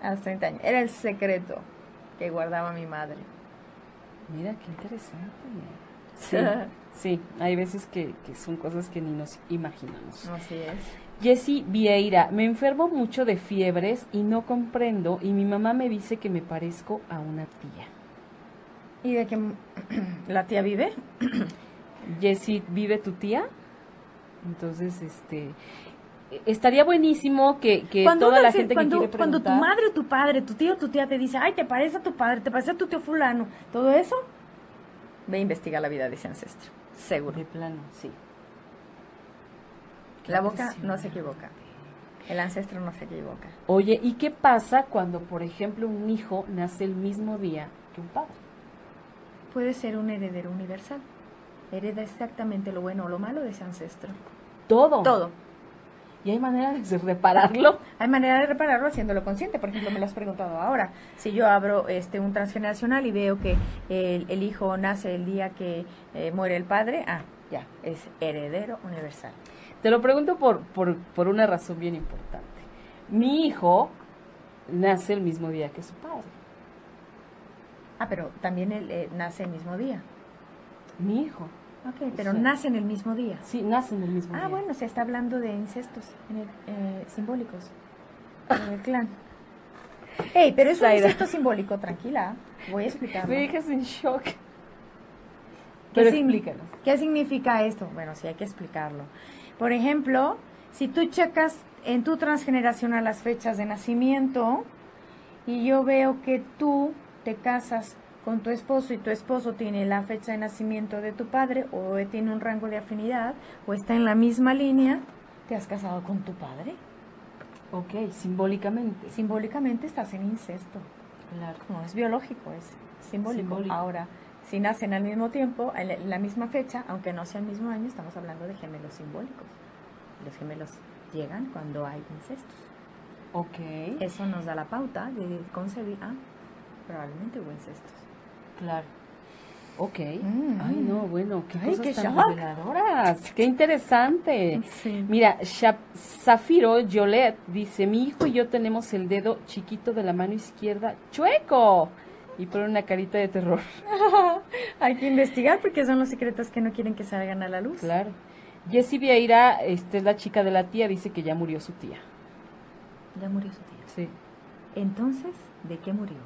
A los 30 años. Era el secreto que guardaba mi madre. Mira, qué interesante. Sí, sí hay veces que, que, son cosas que ni nos imaginamos. Así es. Jessie Vieira, me enfermo mucho de fiebres y no comprendo y mi mamá me dice que me parezco a una tía. ¿Y de qué la tía vive? Jessie, ¿vive tu tía? Entonces, este, estaría buenísimo que, que toda la gente cuando, que quiere Cuando tu madre o tu padre, tu tío o tu tía te dice, ay, te parece a tu padre, te parece a tu tío fulano, todo eso, ve a investigar la vida de ese ancestro, seguro. De plano, sí. la boca no se equivoca. El ancestro no se equivoca. Oye, ¿y qué pasa cuando, por ejemplo, un hijo nace el mismo día que un padre? Puede ser un heredero universal. Hereda exactamente lo bueno o lo malo de ese ancestro. Todo. Todo. ¿Y hay manera de repararlo? Hay manera de repararlo haciéndolo consciente. Por ejemplo, me lo has preguntado ahora. Si yo abro este un transgeneracional y veo que el, hijo nace el día que eh, muere el padre, ah, ya, es heredero universal. Te lo pregunto por, por, por una razón bien importante. Mi hijo nace el mismo día que su padre. Ah, pero también él eh, nace el mismo día. Mi hijo. Ok, pero Sí. nace en el mismo día. Sí, nace en el mismo Ah, día. bueno, se está hablando de incestos en el- eh, simbólicos en el clan. Ey, pero es un incesto simbólico, tranquila. Voy a explicarlo. Me dejas en shock. ¿Qué, Pero sign- explícanos. ¿Qué significa esto? Bueno, sí hay que explicarlo. Por ejemplo, si tú checas en tu transgeneracional las fechas de nacimiento y yo veo que tú te casas con tu esposo y tu esposo tiene la fecha de nacimiento de tu padre o tiene un rango de afinidad o está en la misma línea, ¿te has casado con tu padre? Ok, simbólicamente. Simbólicamente estás en incesto. Claro. No es biológico, es simbólico. Simbólico. Ahora, si nacen al mismo tiempo, en la- en la misma fecha, aunque no sea el mismo año, estamos hablando de gemelos simbólicos. Los gemelos llegan cuando hay incestos. Ok. Eso nos da la pauta de concebir, ah, probablemente hubo incestos. Claro. Ok. Mm. Ay, no, bueno, qué Ay, cosas qué tan shock. reveladoras. Qué interesante. Sí. Mira, Zafiro Yolet dice, mi hijo y yo tenemos el dedo chiquito de la mano izquierda chueco. Y pone una carita de terror. hay que investigar porque son los secretos que no quieren que salgan a la luz. Claro. Jessie Vieira, este es la chica de la tía, dice que ya murió su tía. Ya murió su tía. Sí. Entonces, ¿de qué murió?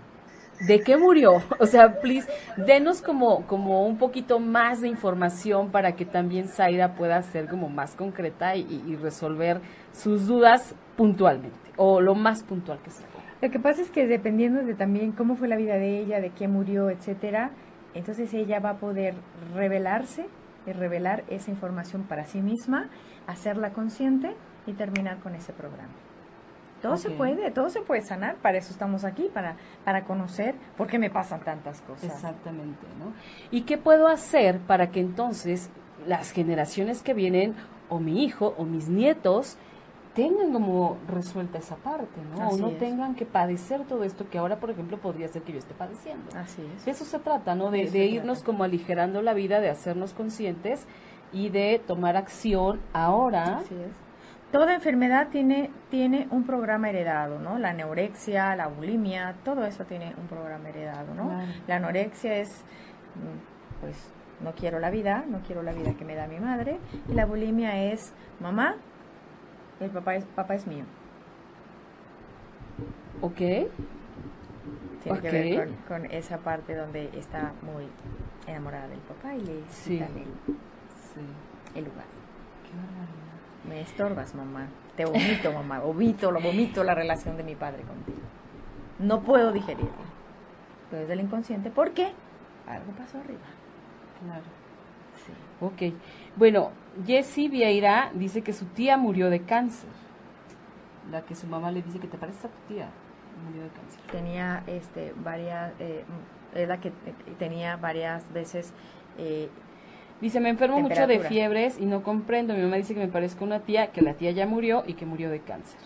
¿De qué murió? O sea, please, denos como, como un poquito más de información para que también Zaira pueda ser como más concreta y, y resolver sus dudas puntualmente, o lo más puntual que se pueda. Lo que pasa es que dependiendo de también cómo fue la vida de ella, de qué murió, etcétera, entonces ella va a poder revelarse y revelar esa información para sí misma, hacerla consciente y terminar con ese programa. Todo se puede, todo se puede sanar, para eso estamos aquí, para, para conocer por qué me pasan tantas cosas. Exactamente, ¿no? ¿Y qué puedo hacer para que entonces las generaciones que vienen, o mi hijo, o mis nietos, tengan como resuelta esa parte, ¿no? Así o no es. tengan que padecer todo esto que ahora, por ejemplo, podría ser que yo esté padeciendo. Así es. De eso se trata, ¿no? De, de irnos como aligerando la vida, de hacernos conscientes y de tomar acción ahora. Así es. Toda enfermedad tiene, tiene un programa heredado, ¿no? La anorexia, la bulimia, todo eso tiene un programa heredado, ¿no? Claro. La anorexia es, mm, pues, no quiero la vida, no quiero la vida que me da mi madre. Y la bulimia es, mamá, el papá es, papá es mío. ¿Ok? Tiene que ver con, con esa parte donde está muy enamorada del papá y le Sí. el, Sí. el lugar. Qué. Me estorbas, mamá. Te vomito, mamá. Vomito, lo vomito la relación de mi padre contigo. No puedo digerirlo. Pero es del inconsciente. ¿Por qué? Algo pasó arriba. Claro. Sí. Ok. Bueno, Jessie Vieira dice que su tía murió de cáncer. La que su mamá le dice que te parece a tu tía. Murió de cáncer. Tenía este, varias. Eh, es la que eh, tenía varias veces. eh, Dice, me enfermo mucho de fiebres y no comprendo. Mi mamá dice que me parezco a una tía, que la tía ya murió y que murió de cáncer.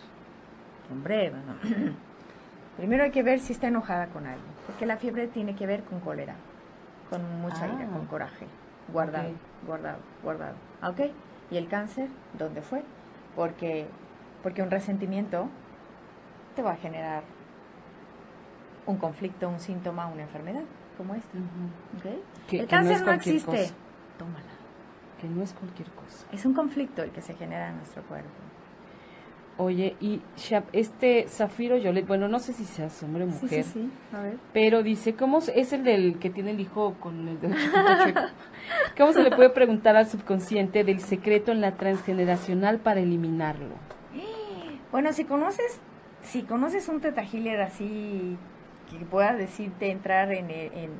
hombre, bueno. Primero hay que ver si está enojada con alguien. Porque la fiebre tiene que ver con cólera. Con mucha ira, Ah. con coraje. Guardado, guardado, guardado. Ah, ¿Ok? ¿Y el cáncer? ¿Dónde fue? Porque, porque un resentimiento te va a generar un conflicto, un síntoma, una enfermedad como esta. ¿Ok? Que- el no cáncer no, existe. cosa. Tómala. Que no es cualquier cosa. Es un conflicto el que se genera en nuestro cuerpo. Oye, y este Zafiro Yolet, bueno, no sé si seas hombre o mujer, sí, sí. A ver. pero dice, ¿cómo es el del que tiene el hijo con el dedo? ¿Cómo se le puede preguntar al subconsciente del secreto en la transgeneracional para eliminarlo? Bueno, si conoces, si conoces un teta healer así que pueda decirte entrar en, en,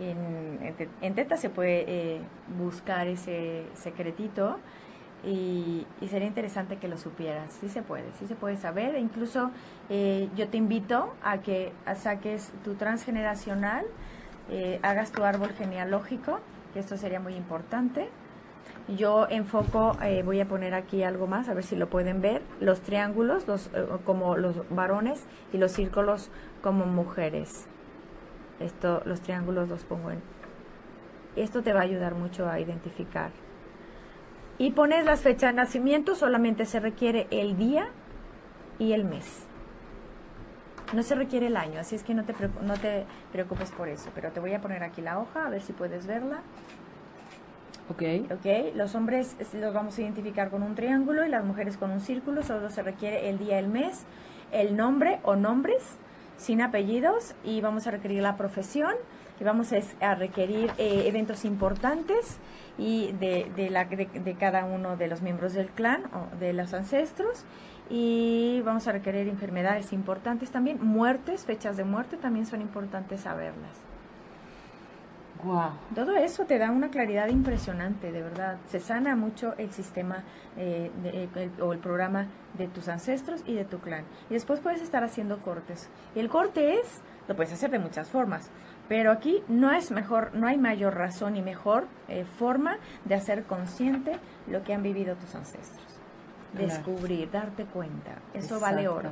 en, en te- en teta se puede eh, buscar ese secretito y, y sería interesante que lo supieras. Sí se puede, sí se puede saber. E incluso eh, yo te invito a que saques tu transgeneracional, eh, hagas tu árbol genealógico, que esto sería muy importante. Yo enfoco, eh, voy a poner aquí algo más, a ver si lo pueden ver, los triángulos los, eh, como los varones y los círculos como mujeres. Esto, los triángulos los pongo en... Esto te va a ayudar mucho a identificar. Y pones las fechas de nacimiento, solamente se requiere el día y el mes. No se requiere el año, así es que no te, no te preocupes por eso. Pero te voy a poner aquí la hoja, a ver si puedes verla. Ok. Ok, los hombres los vamos a identificar con un triángulo y las mujeres con un círculo. Solo se requiere el día, el mes, el nombre o nombres sin apellidos y vamos a requerir la profesión y vamos a, requerir eh, eventos importantes y de, de, la, de, cada uno de los miembros del clan o de los ancestros y vamos a requerir enfermedades importantes también, muertes, fechas de muerte también son importantes saberlas. Wow. Todo eso te da una claridad impresionante, de verdad. Se sana mucho el sistema eh, o el programa de tus ancestros y de tu clan. Y después puedes estar haciendo cortes. Y el corte es, lo puedes hacer de muchas formas, pero aquí no es mejor, no hay mayor razón y mejor eh, forma de hacer consciente lo que han vivido tus ancestros. Descubrir, darte cuenta. Eso vale oro.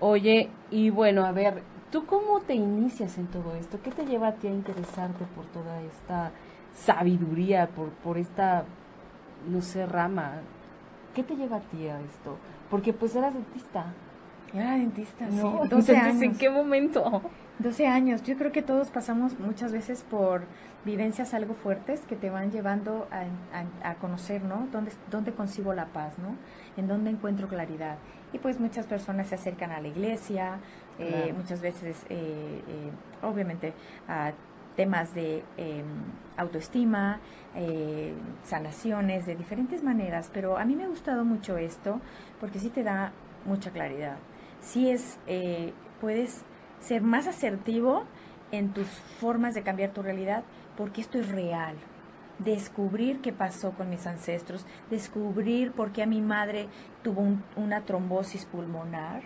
Oye, y bueno, a ver, ¿tú cómo te inicias en todo esto? ¿Qué te lleva a ti a interesarte por toda esta sabiduría, por, por esta, no sé, rama? ¿Qué te lleva a ti a esto? Porque pues eras dentista. Era dentista, sí. 12 Entonces, años. ¿en qué momento? 12 años. Yo creo que todos pasamos muchas veces por vivencias algo fuertes que te van llevando a, conocer, ¿no? ¿Dónde, ¿Dónde consigo la paz, ¿no? En dónde encuentro claridad. Y pues muchas personas se acercan a la iglesia, eh, muchas veces, eh, eh, obviamente, temas de em, autoestima, sanaciones de diferentes maneras, pero a mí me ha gustado mucho esto porque sí te da mucha claridad. Sí es, puedes ser más asertivo en tus formas de cambiar tu realidad, porque esto es real. Descubrir qué pasó con mis ancestros, descubrir por qué a mi madre tuvo una trombosis pulmonar,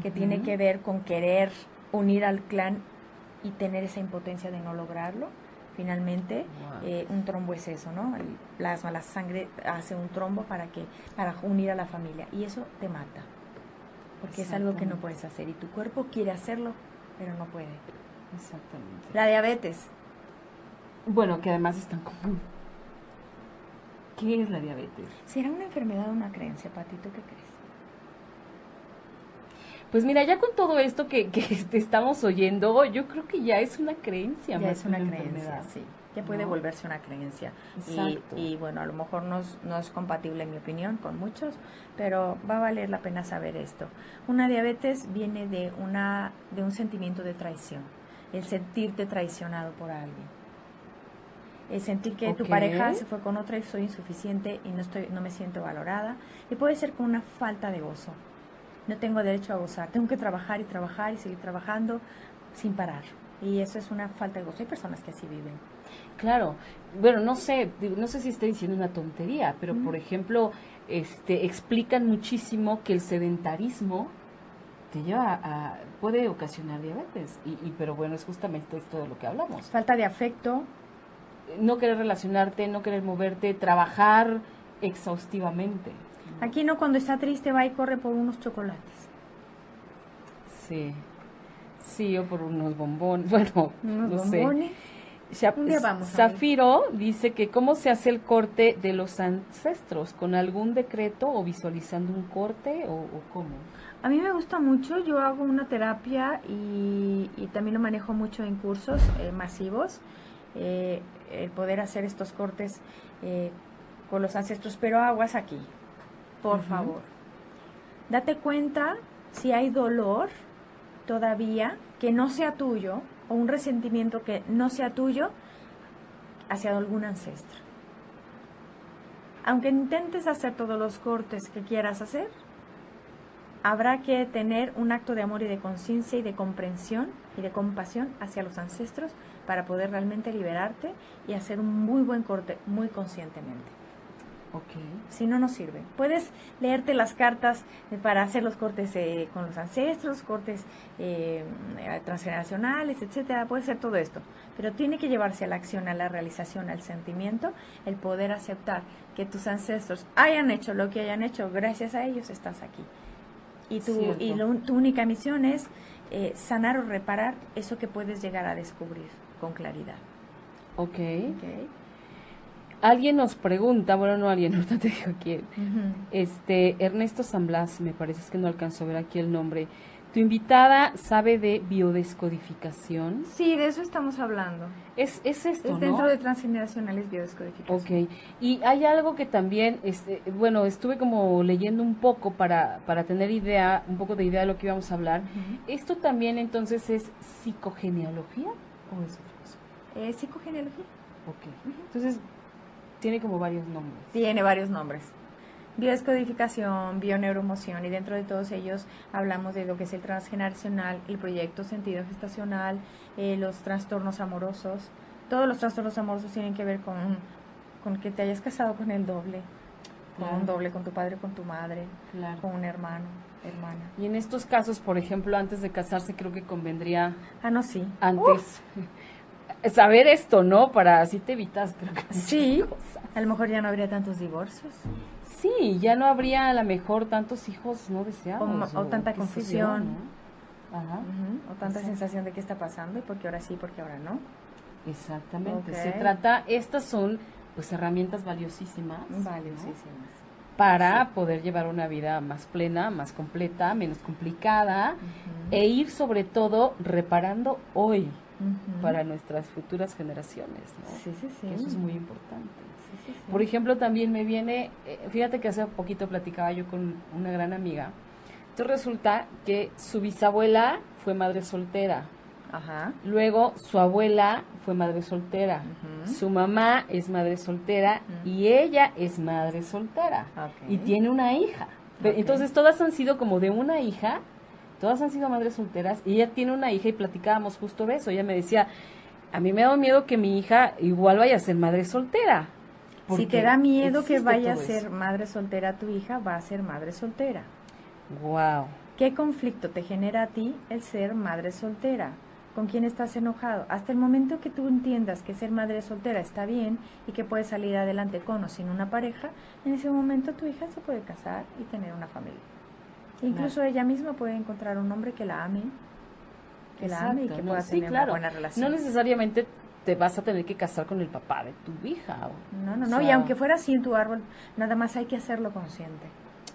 que tiene que ver con querer unir al clan y tener esa impotencia de no lograrlo. Finalmente, eh, un trombo es eso, ¿no? El plasma, la sangre hace un trombo para que para unir a la familia y eso te mata porque es algo que no puedes hacer y tu cuerpo quiere hacerlo, pero no puede. Exactamente. La diabetes. Bueno, que además es tan común. ¿Qué es la diabetes? ¿Será una enfermedad o una creencia, Patito? ¿Qué crees? Pues mira, ya con todo esto que, que te estamos oyendo, yo creo que ya es una creencia. Ya es una, creencia, sí ya puede volverse una creencia. Y, y, bueno, a lo mejor no es, no es compatible en mi opinión con muchos, pero va a valer la pena saber esto. Una diabetes viene de, una, de un sentimiento de traición, el sentirte traicionado por alguien. El sentir que tu pareja se fue con otra y soy insuficiente y no, estoy, no me siento valorada. Y puede ser con una falta de gozo. No tengo derecho a gozar. Tengo que trabajar y trabajar y seguir trabajando sin parar. Y eso es una falta de gozo. Hay personas que así viven. Claro, bueno, no sé, no sé si estoy diciendo una tontería, pero por ejemplo, este, explican muchísimo que el sedentarismo te lleva a, puede ocasionar diabetes, y, pero bueno, es justamente esto de lo que hablamos. Falta de afecto. No querer relacionarte, no querer moverte, trabajar exhaustivamente. Aquí no, cuando está triste va y corre por unos chocolates. Sí, sí, o por unos bombones, bueno, unos bombones. Zafiro dice que cómo se hace el corte de los ancestros, con algún decreto o visualizando un corte o, cómo. A mí me gusta mucho, yo hago una terapia y, también lo manejo mucho en cursos eh, masivos, eh, el poder hacer estos cortes eh, con los ancestros, pero aguas aquí, por favor. Date cuenta si hay dolor todavía que no sea tuyo, o un resentimiento que no sea tuyo hacia algún ancestro. Aunque intentes hacer todos los cortes que quieras hacer, habrá que tener un acto de amor y de conciencia y de comprensión y de compasión hacia los ancestros para poder realmente liberarte y hacer un muy buen corte muy conscientemente. Okay. Si no, no sirve. Puedes leerte las cartas para hacer los cortes eh, con los ancestros, cortes eh, transgeneracionales, etcétera. Puede ser todo esto. Pero tiene que llevarse a la acción, a la realización, al sentimiento, el poder aceptar que tus ancestros hayan hecho lo que hayan hecho, gracias a ellos estás aquí. Y tu, y tu única misión es eh, sanar o reparar eso que puedes llegar a descubrir con claridad. Ok. okay. Alguien nos pregunta, bueno, no alguien, ahorita te digo quién. Este, Ernesto San Blas, me parece que no alcanzó a ver aquí el nombre. Tu invitada sabe de biodescodificación. Sí, de eso estamos hablando. Es, es esto, es dentro de transgeneracionales biodescodificación. Ok. Y hay algo que también, este, bueno, estuve como leyendo un poco para, para tener idea, un poco de idea de lo que íbamos a hablar. ¿Esto también entonces es psicogenealogía o es otra cosa? Es psicogenealogía. Ok. Entonces, tiene como varios nombres. Tiene varios nombres biodescodificación, bioneuromoción y dentro de todos ellos hablamos de lo que es el transgeneracional, el proyecto sentido gestacional, eh, los trastornos amorosos. Todos los trastornos amorosos tienen que ver con, con que te hayas casado con el doble, con un doble, con tu padre, con tu madre, con un hermano, hermana. Y en estos casos, por ejemplo, antes de casarse creo que convendría... Ah, no, sí. Antes... saber esto, ¿no? Para así te evitas, creo que Sí, a lo mejor ya no habría tantos divorcios. Sí, ya no habría a lo mejor tantos hijos no deseados. O, tanta confusión. o tanta sensación de qué está pasando y por qué ahora sí, por qué ahora no. Exactamente. Se trata, estas son pues herramientas valiosísimas. Valiosísimas. Para poder llevar una vida más plena, más completa, menos complicada e ir sobre todo reparando hoy para nuestras futuras generaciones. Sí, sí, sí. eso es muy importante. Por ejemplo, también me viene, eh, fíjate que hace poquito platicaba yo con una gran amiga. Entonces resulta que su bisabuela fue madre soltera. Ajá. Luego su abuela fue madre soltera. Su mamá es madre soltera y ella es madre soltera. Y tiene una hija. Entonces todas han sido como de una hija, todas han sido madres solteras y ella tiene una hija y platicábamos justo de eso. Ella me decía, a mí me da miedo que mi hija igual vaya a ser madre soltera. Si te da miedo que vaya a ser madre soltera tu hija, va a ser madre soltera. Wow. ¿Qué conflicto te genera a ti el ser madre soltera? ¿Con quién estás enojado? Hasta el momento que tú entiendas que ser madre soltera está bien y que puedes salir adelante con o sin una pareja, en ese momento tu hija se puede casar y tener una familia. Incluso ella misma puede encontrar un hombre que la ame, que la ame y que pueda tener una buena relación. No necesariamente te vas a tener que casar con el papá de tu hija. no, no, no, y aunque fuera así en tu árbol, nada más hay que hacerlo consciente.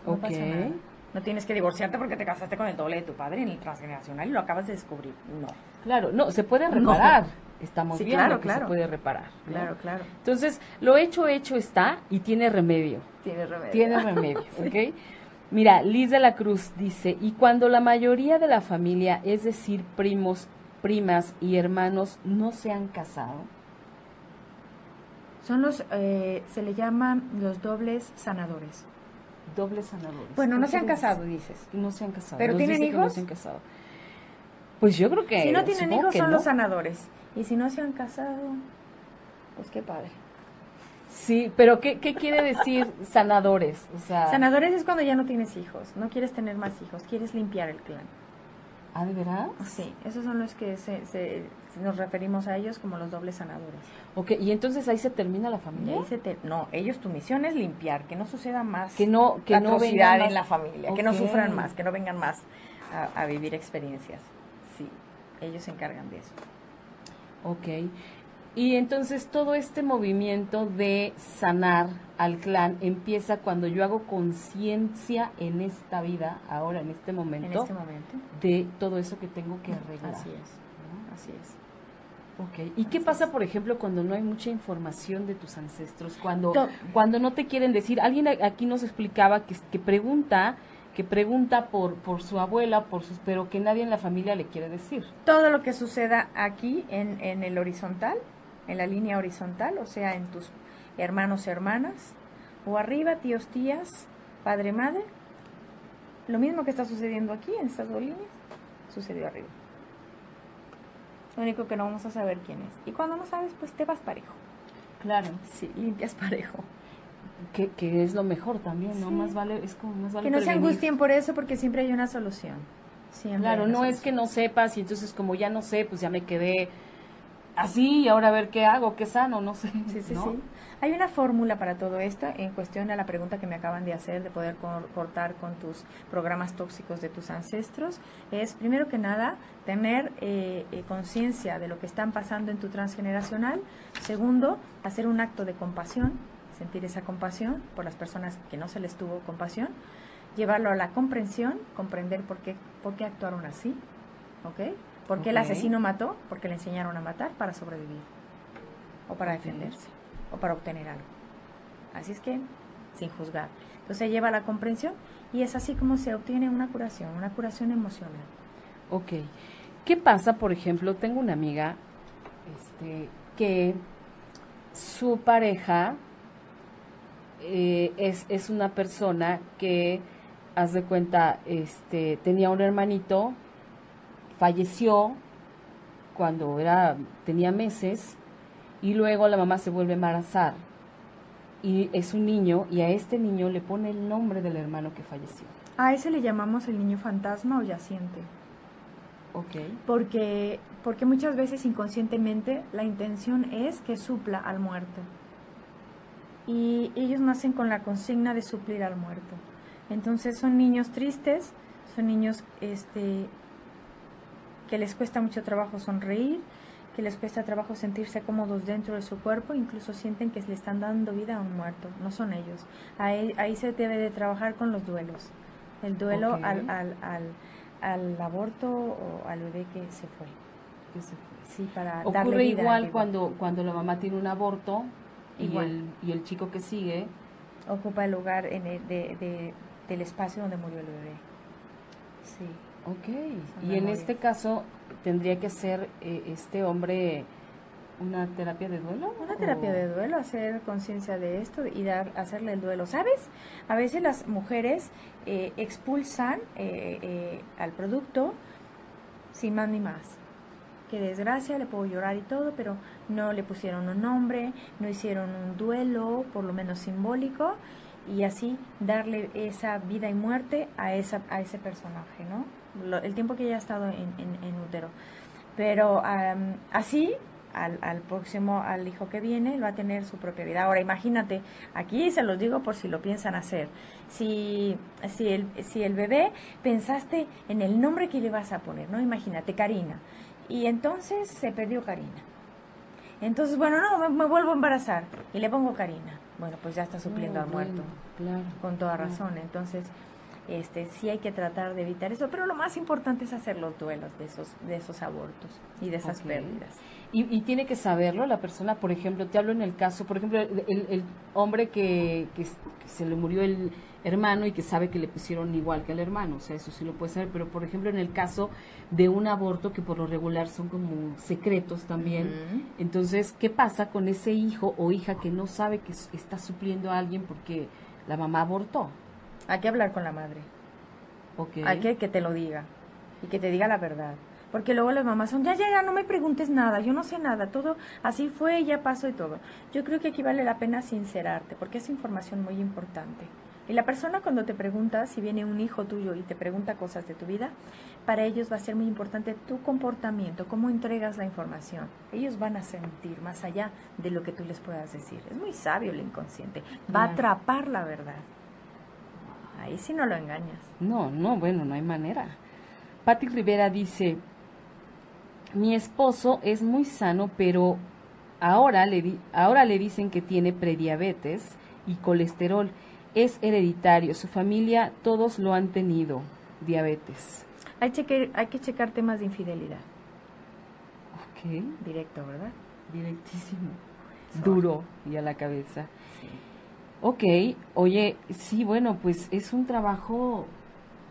No pasa nada. No tienes que divorciarte porque te casaste con el doble de tu padre en el transgeneracional y lo acabas de descubrir. No. Claro, no, se puede reparar. Estamos viendo claro, que claro. se puede reparar. Claro, claro. Entonces, lo hecho, hecho está y tiene remedio. Tiene remedio. Tiene remedio, ¿ok? Mira, Liz de la Cruz dice, y cuando la mayoría de la familia, es decir, primos primas y hermanos no se han casado? Son los, eh, se le llaman los dobles sanadores. Dobles sanadores. Bueno, no se han casado, dices. No se han casado. ¿Pero tienen hijos? No se han casado. Pues yo creo que. Si no tienen hijos, son los sanadores. Y si no se han casado, pues qué padre. Sí, pero ¿qué, ¿qué, quiere decir sanadores? O sea, sanadores es cuando ya no tienes hijos, no quieres tener más hijos, quieres limpiar el clan. ¿Ah, de verdad? Sí, esos son los que se, nos referimos a ellos como los dobles sanadores. Ok, y entonces ahí se termina la familia. no, ellos tu misión es limpiar, que no suceda más que no que no vengan en la familia, que no sufran más, que no vengan más a, a vivir experiencias. Sí, ellos se encargan de eso. Ok. Y entonces todo este movimiento de sanar al clan empieza cuando yo hago conciencia en esta vida, ahora en este momento, en este momento, de todo eso que tengo que arreglar. Así es, así es. Okay. ¿Y qué pasa, por ejemplo, cuando no hay mucha información de tus ancestros? Cuando, cuando no te quieren decir, alguien aquí nos explicaba que, que pregunta que pregunta por, por su abuela, por sus, pero que nadie en la familia le quiere decir. Todo lo que suceda aquí en, en el horizontal en la línea horizontal, o sea, en tus hermanos, hermanas, o arriba, tíos, tías, padre, madre. Lo mismo que está sucediendo aquí, en estas dos líneas, sucedió arriba. Lo único que no vamos a saber quién es. Y cuando no sabes, pues te vas parejo. Claro. Sí, limpias parejo. Que, que es lo mejor también, ¿no? Más vale, es como más vale Que no se angustien por eso porque siempre hay una solución. Siempre claro, no es que no sepas y entonces como ya no sé, pues ya me quedé así y ahora a ver qué hago, qué sano, no sé. Sí, sí, sí. Hay una fórmula para todo esto en cuestión a la pregunta que me acaban de hacer de poder cortar con tus programas tóxicos de tus ancestros. Es, primero que nada, tener eh, eh, conciencia de lo que están pasando en tu transgeneracional. Segundo, hacer un acto de compasión, sentir esa compasión por las personas que no se les tuvo compasión. llevarlo a la comprensión, comprender por qué, por qué actuaron así, ¿ok? ¿Por qué el asesino mató? Porque le enseñaron a matar para sobrevivir, o para defenderse, o para obtener algo. Así es que, sin juzgar. Entonces lleva a la comprensión y es así como se obtiene una curación, una curación emocional. Ok. ¿Qué pasa, por ejemplo, tengo una amiga este, que su pareja eh, es, es una persona que, haz de cuenta, este, tenía un hermanito, falleció cuando era, tenía meses, y luego la mamá se vuelve a embarazar. Y es un niño, y a este niño le pone el nombre del hermano que falleció. A ese le llamamos el niño fantasma o yaciente. Ok. porque porque muchas veces inconscientemente la intención es que supla al muerto y ellos nacen con la consigna de suplir al muerto entonces son niños tristes son niños este que les cuesta mucho trabajo sonreír que les cuesta trabajo sentirse cómodos dentro de su cuerpo incluso sienten que le están dando vida a un muerto no son ellos ahí, ahí se debe de trabajar con los duelos el duelo al, al, al al aborto o al bebé que se fue. Que se fue. Sí, para darle Ocurre vida al igual cuando, cuando la mamá tiene un aborto y el, y el chico que sigue, ocupa el lugar en el- de, de- del espacio donde murió el bebé. Sí. Ok. Y en este caso tendría que ser eh, este hombre una terapia de duelo. Una terapia de duelo, hacer conciencia de esto y dar, hacerle el duelo. ¿Sabes? A veces las mujeres eh, expulsan eh, eh, al producto sin más ni más. Qué desgracia, le puedo llorar y todo, pero no le pusieron un nombre, no hicieron un duelo, por lo menos simbólico, y así darle esa vida y muerte a, esa, a ese personaje, ¿no? Lo- el tiempo que ella ha estado en, en- en útero. Pero am, así, al, al próximo, al hijo que viene, va a tener su propia vida. Ahora, imagínate, aquí se los digo por si lo piensan hacer. Si, si, el, si el bebé pensaste en el nombre que le vas a poner, ¿no? Imagínate, Karina. Y entonces se perdió Karina. Entonces, bueno, no, me, me vuelvo a embarazar y le pongo Karina. Bueno, pues ya está supliendo No, al muerto claro. con toda claro. razón. Entonces, este, sí hay que tratar de evitar eso, pero lo más importante es hacer los duelos de esos, de esos abortos y de esas pérdidas. Y, y tiene que saberlo la persona, por ejemplo, te hablo en el caso, por ejemplo, el, el- hombre que, que, se le murió el hermano y que sabe que le pusieron igual que al hermano, o sea, eso sí lo puede saber, pero por ejemplo en el caso de un aborto que por lo regular son como secretos también, entonces, ¿qué pasa con ese hijo o hija que no sabe que está supliendo a alguien porque la mamá abortó? Hay que hablar con la madre. Ok. Hay que que te lo diga y que te diga la verdad. Porque luego las mamás son, ya, ya, ya, no me preguntes nada, yo no sé nada, todo así fue, ya pasó y todo. Yo creo que aquí vale la pena sincerarte, porque es información muy importante. Y la persona cuando te pregunta, si viene un hijo tuyo y te pregunta cosas de tu vida, para ellos va a ser muy importante tu comportamiento, cómo entregas la información. Ellos van a sentir más allá de lo que tú les puedas decir. Es muy sabio el inconsciente, va a atrapar la verdad. Ahí sí no lo engañas. No, no, bueno, no hay manera. Patti Rivera dice, mi esposo es muy sano, pero ahora le, di- ahora le dicen que tiene prediabetes y colesterol. Es hereditario, su familia todos lo han tenido, diabetes. Hay, cheque- hay que checar temas de infidelidad. Ok, Directo, ¿verdad? directísimo. Duro y a la cabeza. Ok, oye, sí, bueno, pues es un trabajo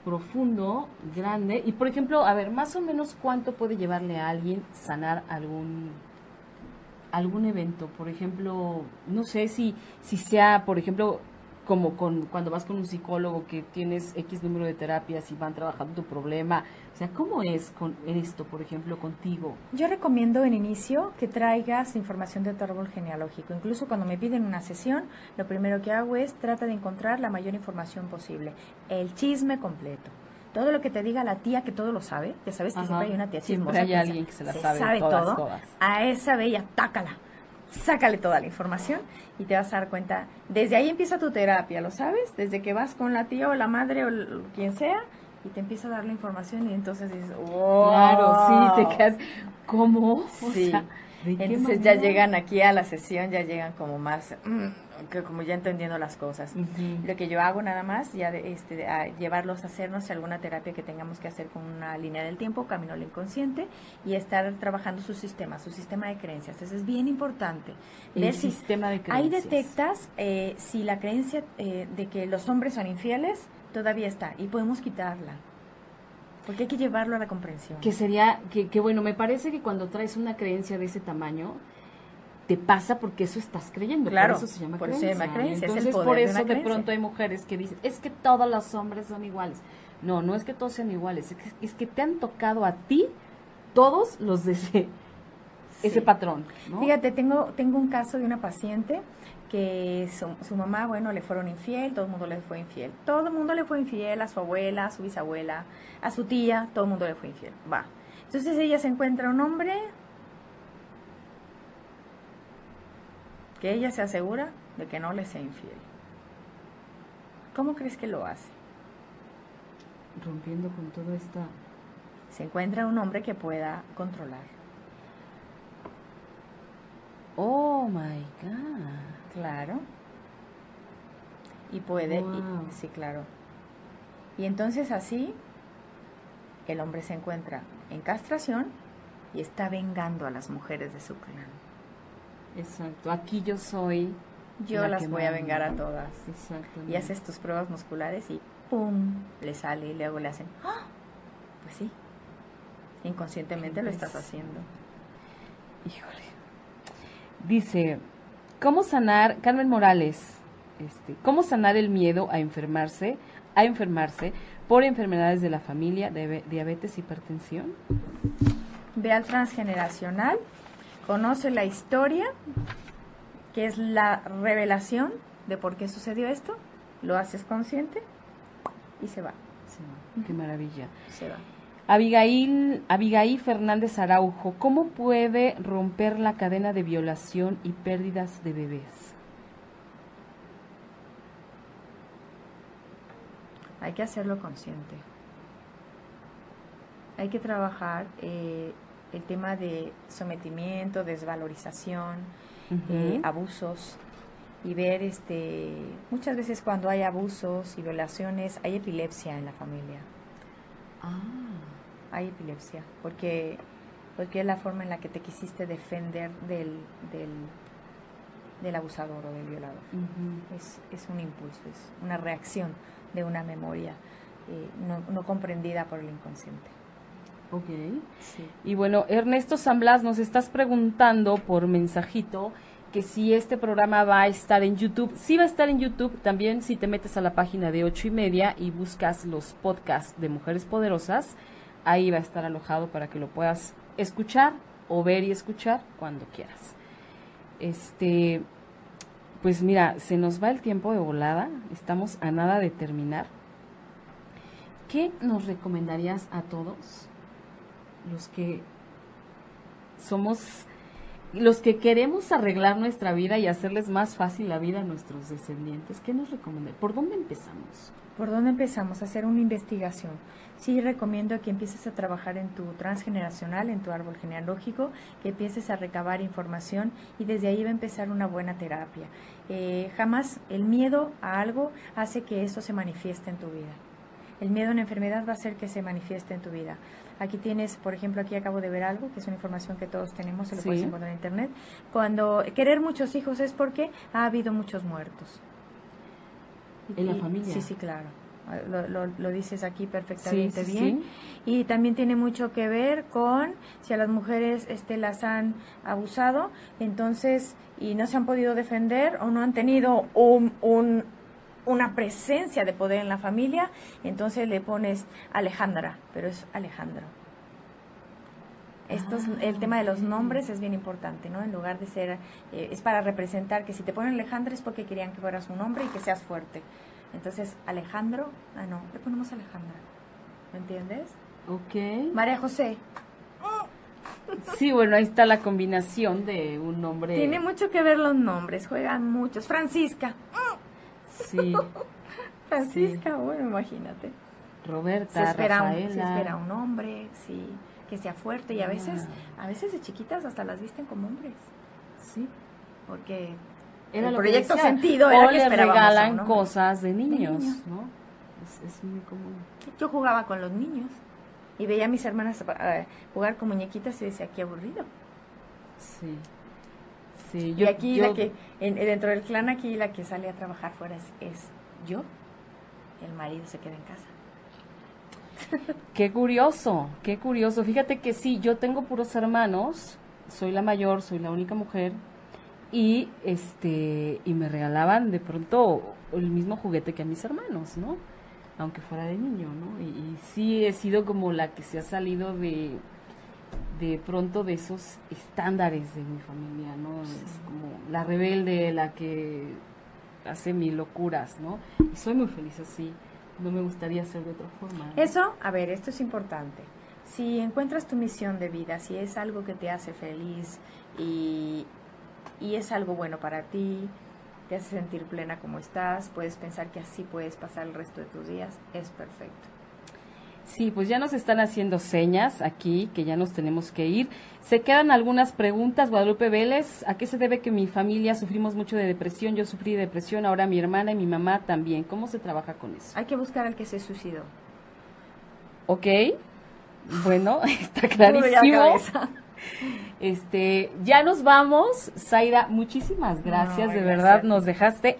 profundo, grande. Y por ejemplo, a ver, más o menos cuánto puede llevarle a alguien sanar algún algún evento, por ejemplo, no sé si si sea, por ejemplo, como con cuando vas con un psicólogo que tienes X número de terapias y van trabajando tu problema, o sea, ¿cómo es con esto, por ejemplo, contigo? Yo recomiendo en inicio que traigas información de tu árbol genealógico. Incluso cuando me piden una sesión, lo primero que hago es trata de encontrar la mayor información posible. El chisme completo. Todo lo que te diga la tía que todo lo sabe, ya sabes que Ajá. siempre hay una tía Siempre chismosa hay que alguien que se la sabe todas, todo. todas. A esa bella, tácala. Sácale toda la información y te vas a dar cuenta. Desde ahí empieza tu terapia, ¿lo sabes? Desde que vas con la tía o la madre o quien sea y te empieza a dar la información y entonces dices, wow. Claro, sí, te quedas, ¿cómo? O Sí. sea, ¿de qué Entonces ya llegan aquí a la sesión, ya llegan como más, mm, que como ya entendiendo las cosas. Lo que yo hago nada más, ya de, este, a llevarlos a hacernos alguna terapia que tengamos que hacer con una línea del tiempo, camino al inconsciente, y estar trabajando su sistema, su sistema de creencias. Eso es bien importante. El sistema de creencias. Ahí detectas eh, si la creencia eh, de que los hombres son infieles todavía está, y podemos quitarla. Porque hay que llevarlo a la comprensión. Que sería, que, que bueno, me parece que cuando traes una creencia de ese tamaño, te pasa porque eso estás creyendo. Claro, por eso se llama por eso creencia. se llama creencia, es el Entonces, poder por de eso de creencia. pronto hay mujeres que dicen, es que todos los hombres son iguales. No, no es que todos sean iguales, es que, es que te han tocado a ti todos los de ese, ese patrón. ¿no? Fíjate, tengo, tengo un caso de una paciente que su, su mamá, bueno, le fueron infiel, todo el mundo le fue infiel. Todo el mundo le fue infiel, a su abuela, a su bisabuela, a su tía, todo el mundo le fue infiel. Va. Entonces ella se encuentra un hombre que ella se asegura de que no le sea infiel. ¿Cómo crees que lo hace? Rompiendo con toda esta... Se encuentra un hombre que pueda controlar. Oh, my God. Claro. Y puede, y- sí, claro. Y entonces así el hombre se encuentra en castración y está vengando a las mujeres de su clan. Exacto. Aquí yo soy... Yo La las que voy a vengar a todas. Exactamente. Y haces tus pruebas musculares y ¡pum! le sale y luego le hacen ¡Ah! Pues sí. Inconscientemente lo estás haciendo. Híjole. Dice, ¿cómo sanar, Carmen Morales, este, cómo sanar el miedo a enfermarse, a enfermarse por enfermedades de la familia, de diabetes, hipertensión? Ve al transgeneracional, conoce la historia, que es la revelación de por qué sucedió esto, lo haces consciente y se va, qué maravilla. se va. Abigail, Abigail Fernández Araujo, ¿cómo puede romper la cadena de violación y pérdidas de bebés? Hay que hacerlo consciente. Hay que trabajar eh, el tema de sometimiento, desvalorización, eh, abusos y ver este muchas veces cuando hay abusos y violaciones hay epilepsia en la familia. Ah, hay epilepsia porque porque es la forma en la que te quisiste defender del del, del abusador o del violador. Es, es un impulso es una reacción de una memoria eh, no, no comprendida por el inconsciente Ok. sí. Y bueno, Ernesto San Blas, nos estás preguntando por mensajito que si este programa va a estar en YouTube. Sí va a estar en YouTube también si te metes a la página de ocho y media y buscas los podcasts de Mujeres Poderosas. Ahí va a estar alojado para que lo puedas escuchar o ver y escuchar cuando quieras. Este, pues mira, se nos va el tiempo de volada. Estamos a nada de terminar. ¿Qué nos recomendarías a todos? Los que somos los que queremos arreglar nuestra vida y hacerles más fácil la vida a nuestros descendientes, ¿qué nos recomienda? ¿Por dónde empezamos? ¿Por dónde empezamos? Hacer una investigación. Sí, recomiendo que empieces a trabajar en tu transgeneracional, en tu árbol genealógico, que empieces a recabar información y desde ahí va a empezar una buena terapia. Eh, jamás el miedo a algo hace que eso se manifieste en tu vida. El miedo a una enfermedad va a hacer que se manifieste en tu vida. Aquí tienes, por ejemplo, aquí acabo de ver algo, que es una información que todos tenemos, se lo Sí. puedes encontrar en internet. Cuando querer muchos hijos es porque ha habido muchos muertos. En la familia. Sí, sí, claro. Lo, lo- lo dices aquí perfectamente Sí, sí, bien. sí. Y también tiene mucho que ver con si a las mujeres este, las han abusado, entonces, y no se han podido defender o no han tenido un, un- una presencia de poder en la familia, entonces le pones Alejandra, pero es Alejandro. Estos, Ah, el tema de los nombres es bien importante, ¿no? En lugar de ser, eh, es para representar que si te ponen Alejandra es porque querían que fueras un hombre y que seas fuerte. Entonces, Alejandro, ah, no, le ponemos Alejandra. ¿Me entiendes? Ok. María José. Sí, bueno, ahí está la combinación de un nombre. Tiene mucho que ver los nombres, juegan muchos. Francisca. Sí, Francisca, bueno, imagínate. Se Roberta, espera, un, se espera un hombre, sí, que sea fuerte. Y a veces, Ah. a veces de chiquitas hasta las visten como hombres. Sí, Porque el proyecto sentido era o que le regalan cosas de niños, ¿no? Es, muy común. Yo jugaba con los niños y veía a mis hermanas eh, jugar con muñequitas y decía, qué aburrido. Sí. Sí, y aquí la que, dentro del clan aquí la que sale a trabajar fuera es, es yo, el marido se queda en casa. Qué curioso, qué curioso. Fíjate que sí, yo tengo puros hermanos, soy la mayor, soy la única mujer y este y me regalaban de pronto el mismo juguete que a mis hermanos, ¿no? Aunque fuera de niño, ¿no? Y, y sí he sido como la que se ha salido de de pronto de esos estándares de mi familia, ¿no? Es como la rebelde, la que hace mil locuras, ¿no? Y soy muy feliz así no me gustaría ser de otra forma. Eso, a ver, esto es importante. Si encuentras tu misión de vida, si es algo que te hace feliz y, y es algo bueno para ti, te hace sentir plena como estás, puedes pensar que así puedes pasar el resto de tus días, es perfecto. Sí, pues ya nos están haciendo señas aquí, que ya nos tenemos que ir. Se quedan algunas preguntas, Guadalupe Vélez, ¿a qué se debe que mi familia sufrimos mucho de depresión? Yo sufrí de depresión, ahora mi hermana y mi mamá también. ¿Cómo se trabaja con eso? Hay que buscar al que se suicidó. Ok, bueno, está clarísimo. Este, ya nos vamos. Zaira, muchísimas gracias, de verdad, nos dejaste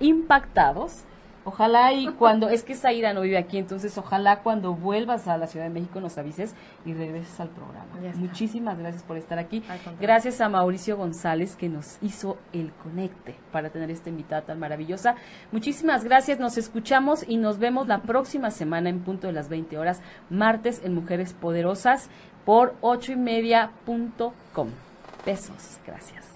impactados. Ojalá y cuando, es que Zaira no vive aquí, entonces ojalá cuando vuelvas a la Ciudad de México nos avises y regreses al programa. Muchísimas gracias por estar aquí. Gracias a Mauricio González que nos hizo el conecte para tener esta invitada tan maravillosa. Muchísimas gracias, nos escuchamos y nos vemos la próxima semana en punto de las 20 horas, martes en Mujeres Poderosas por ocho y media punto com. Besos, gracias.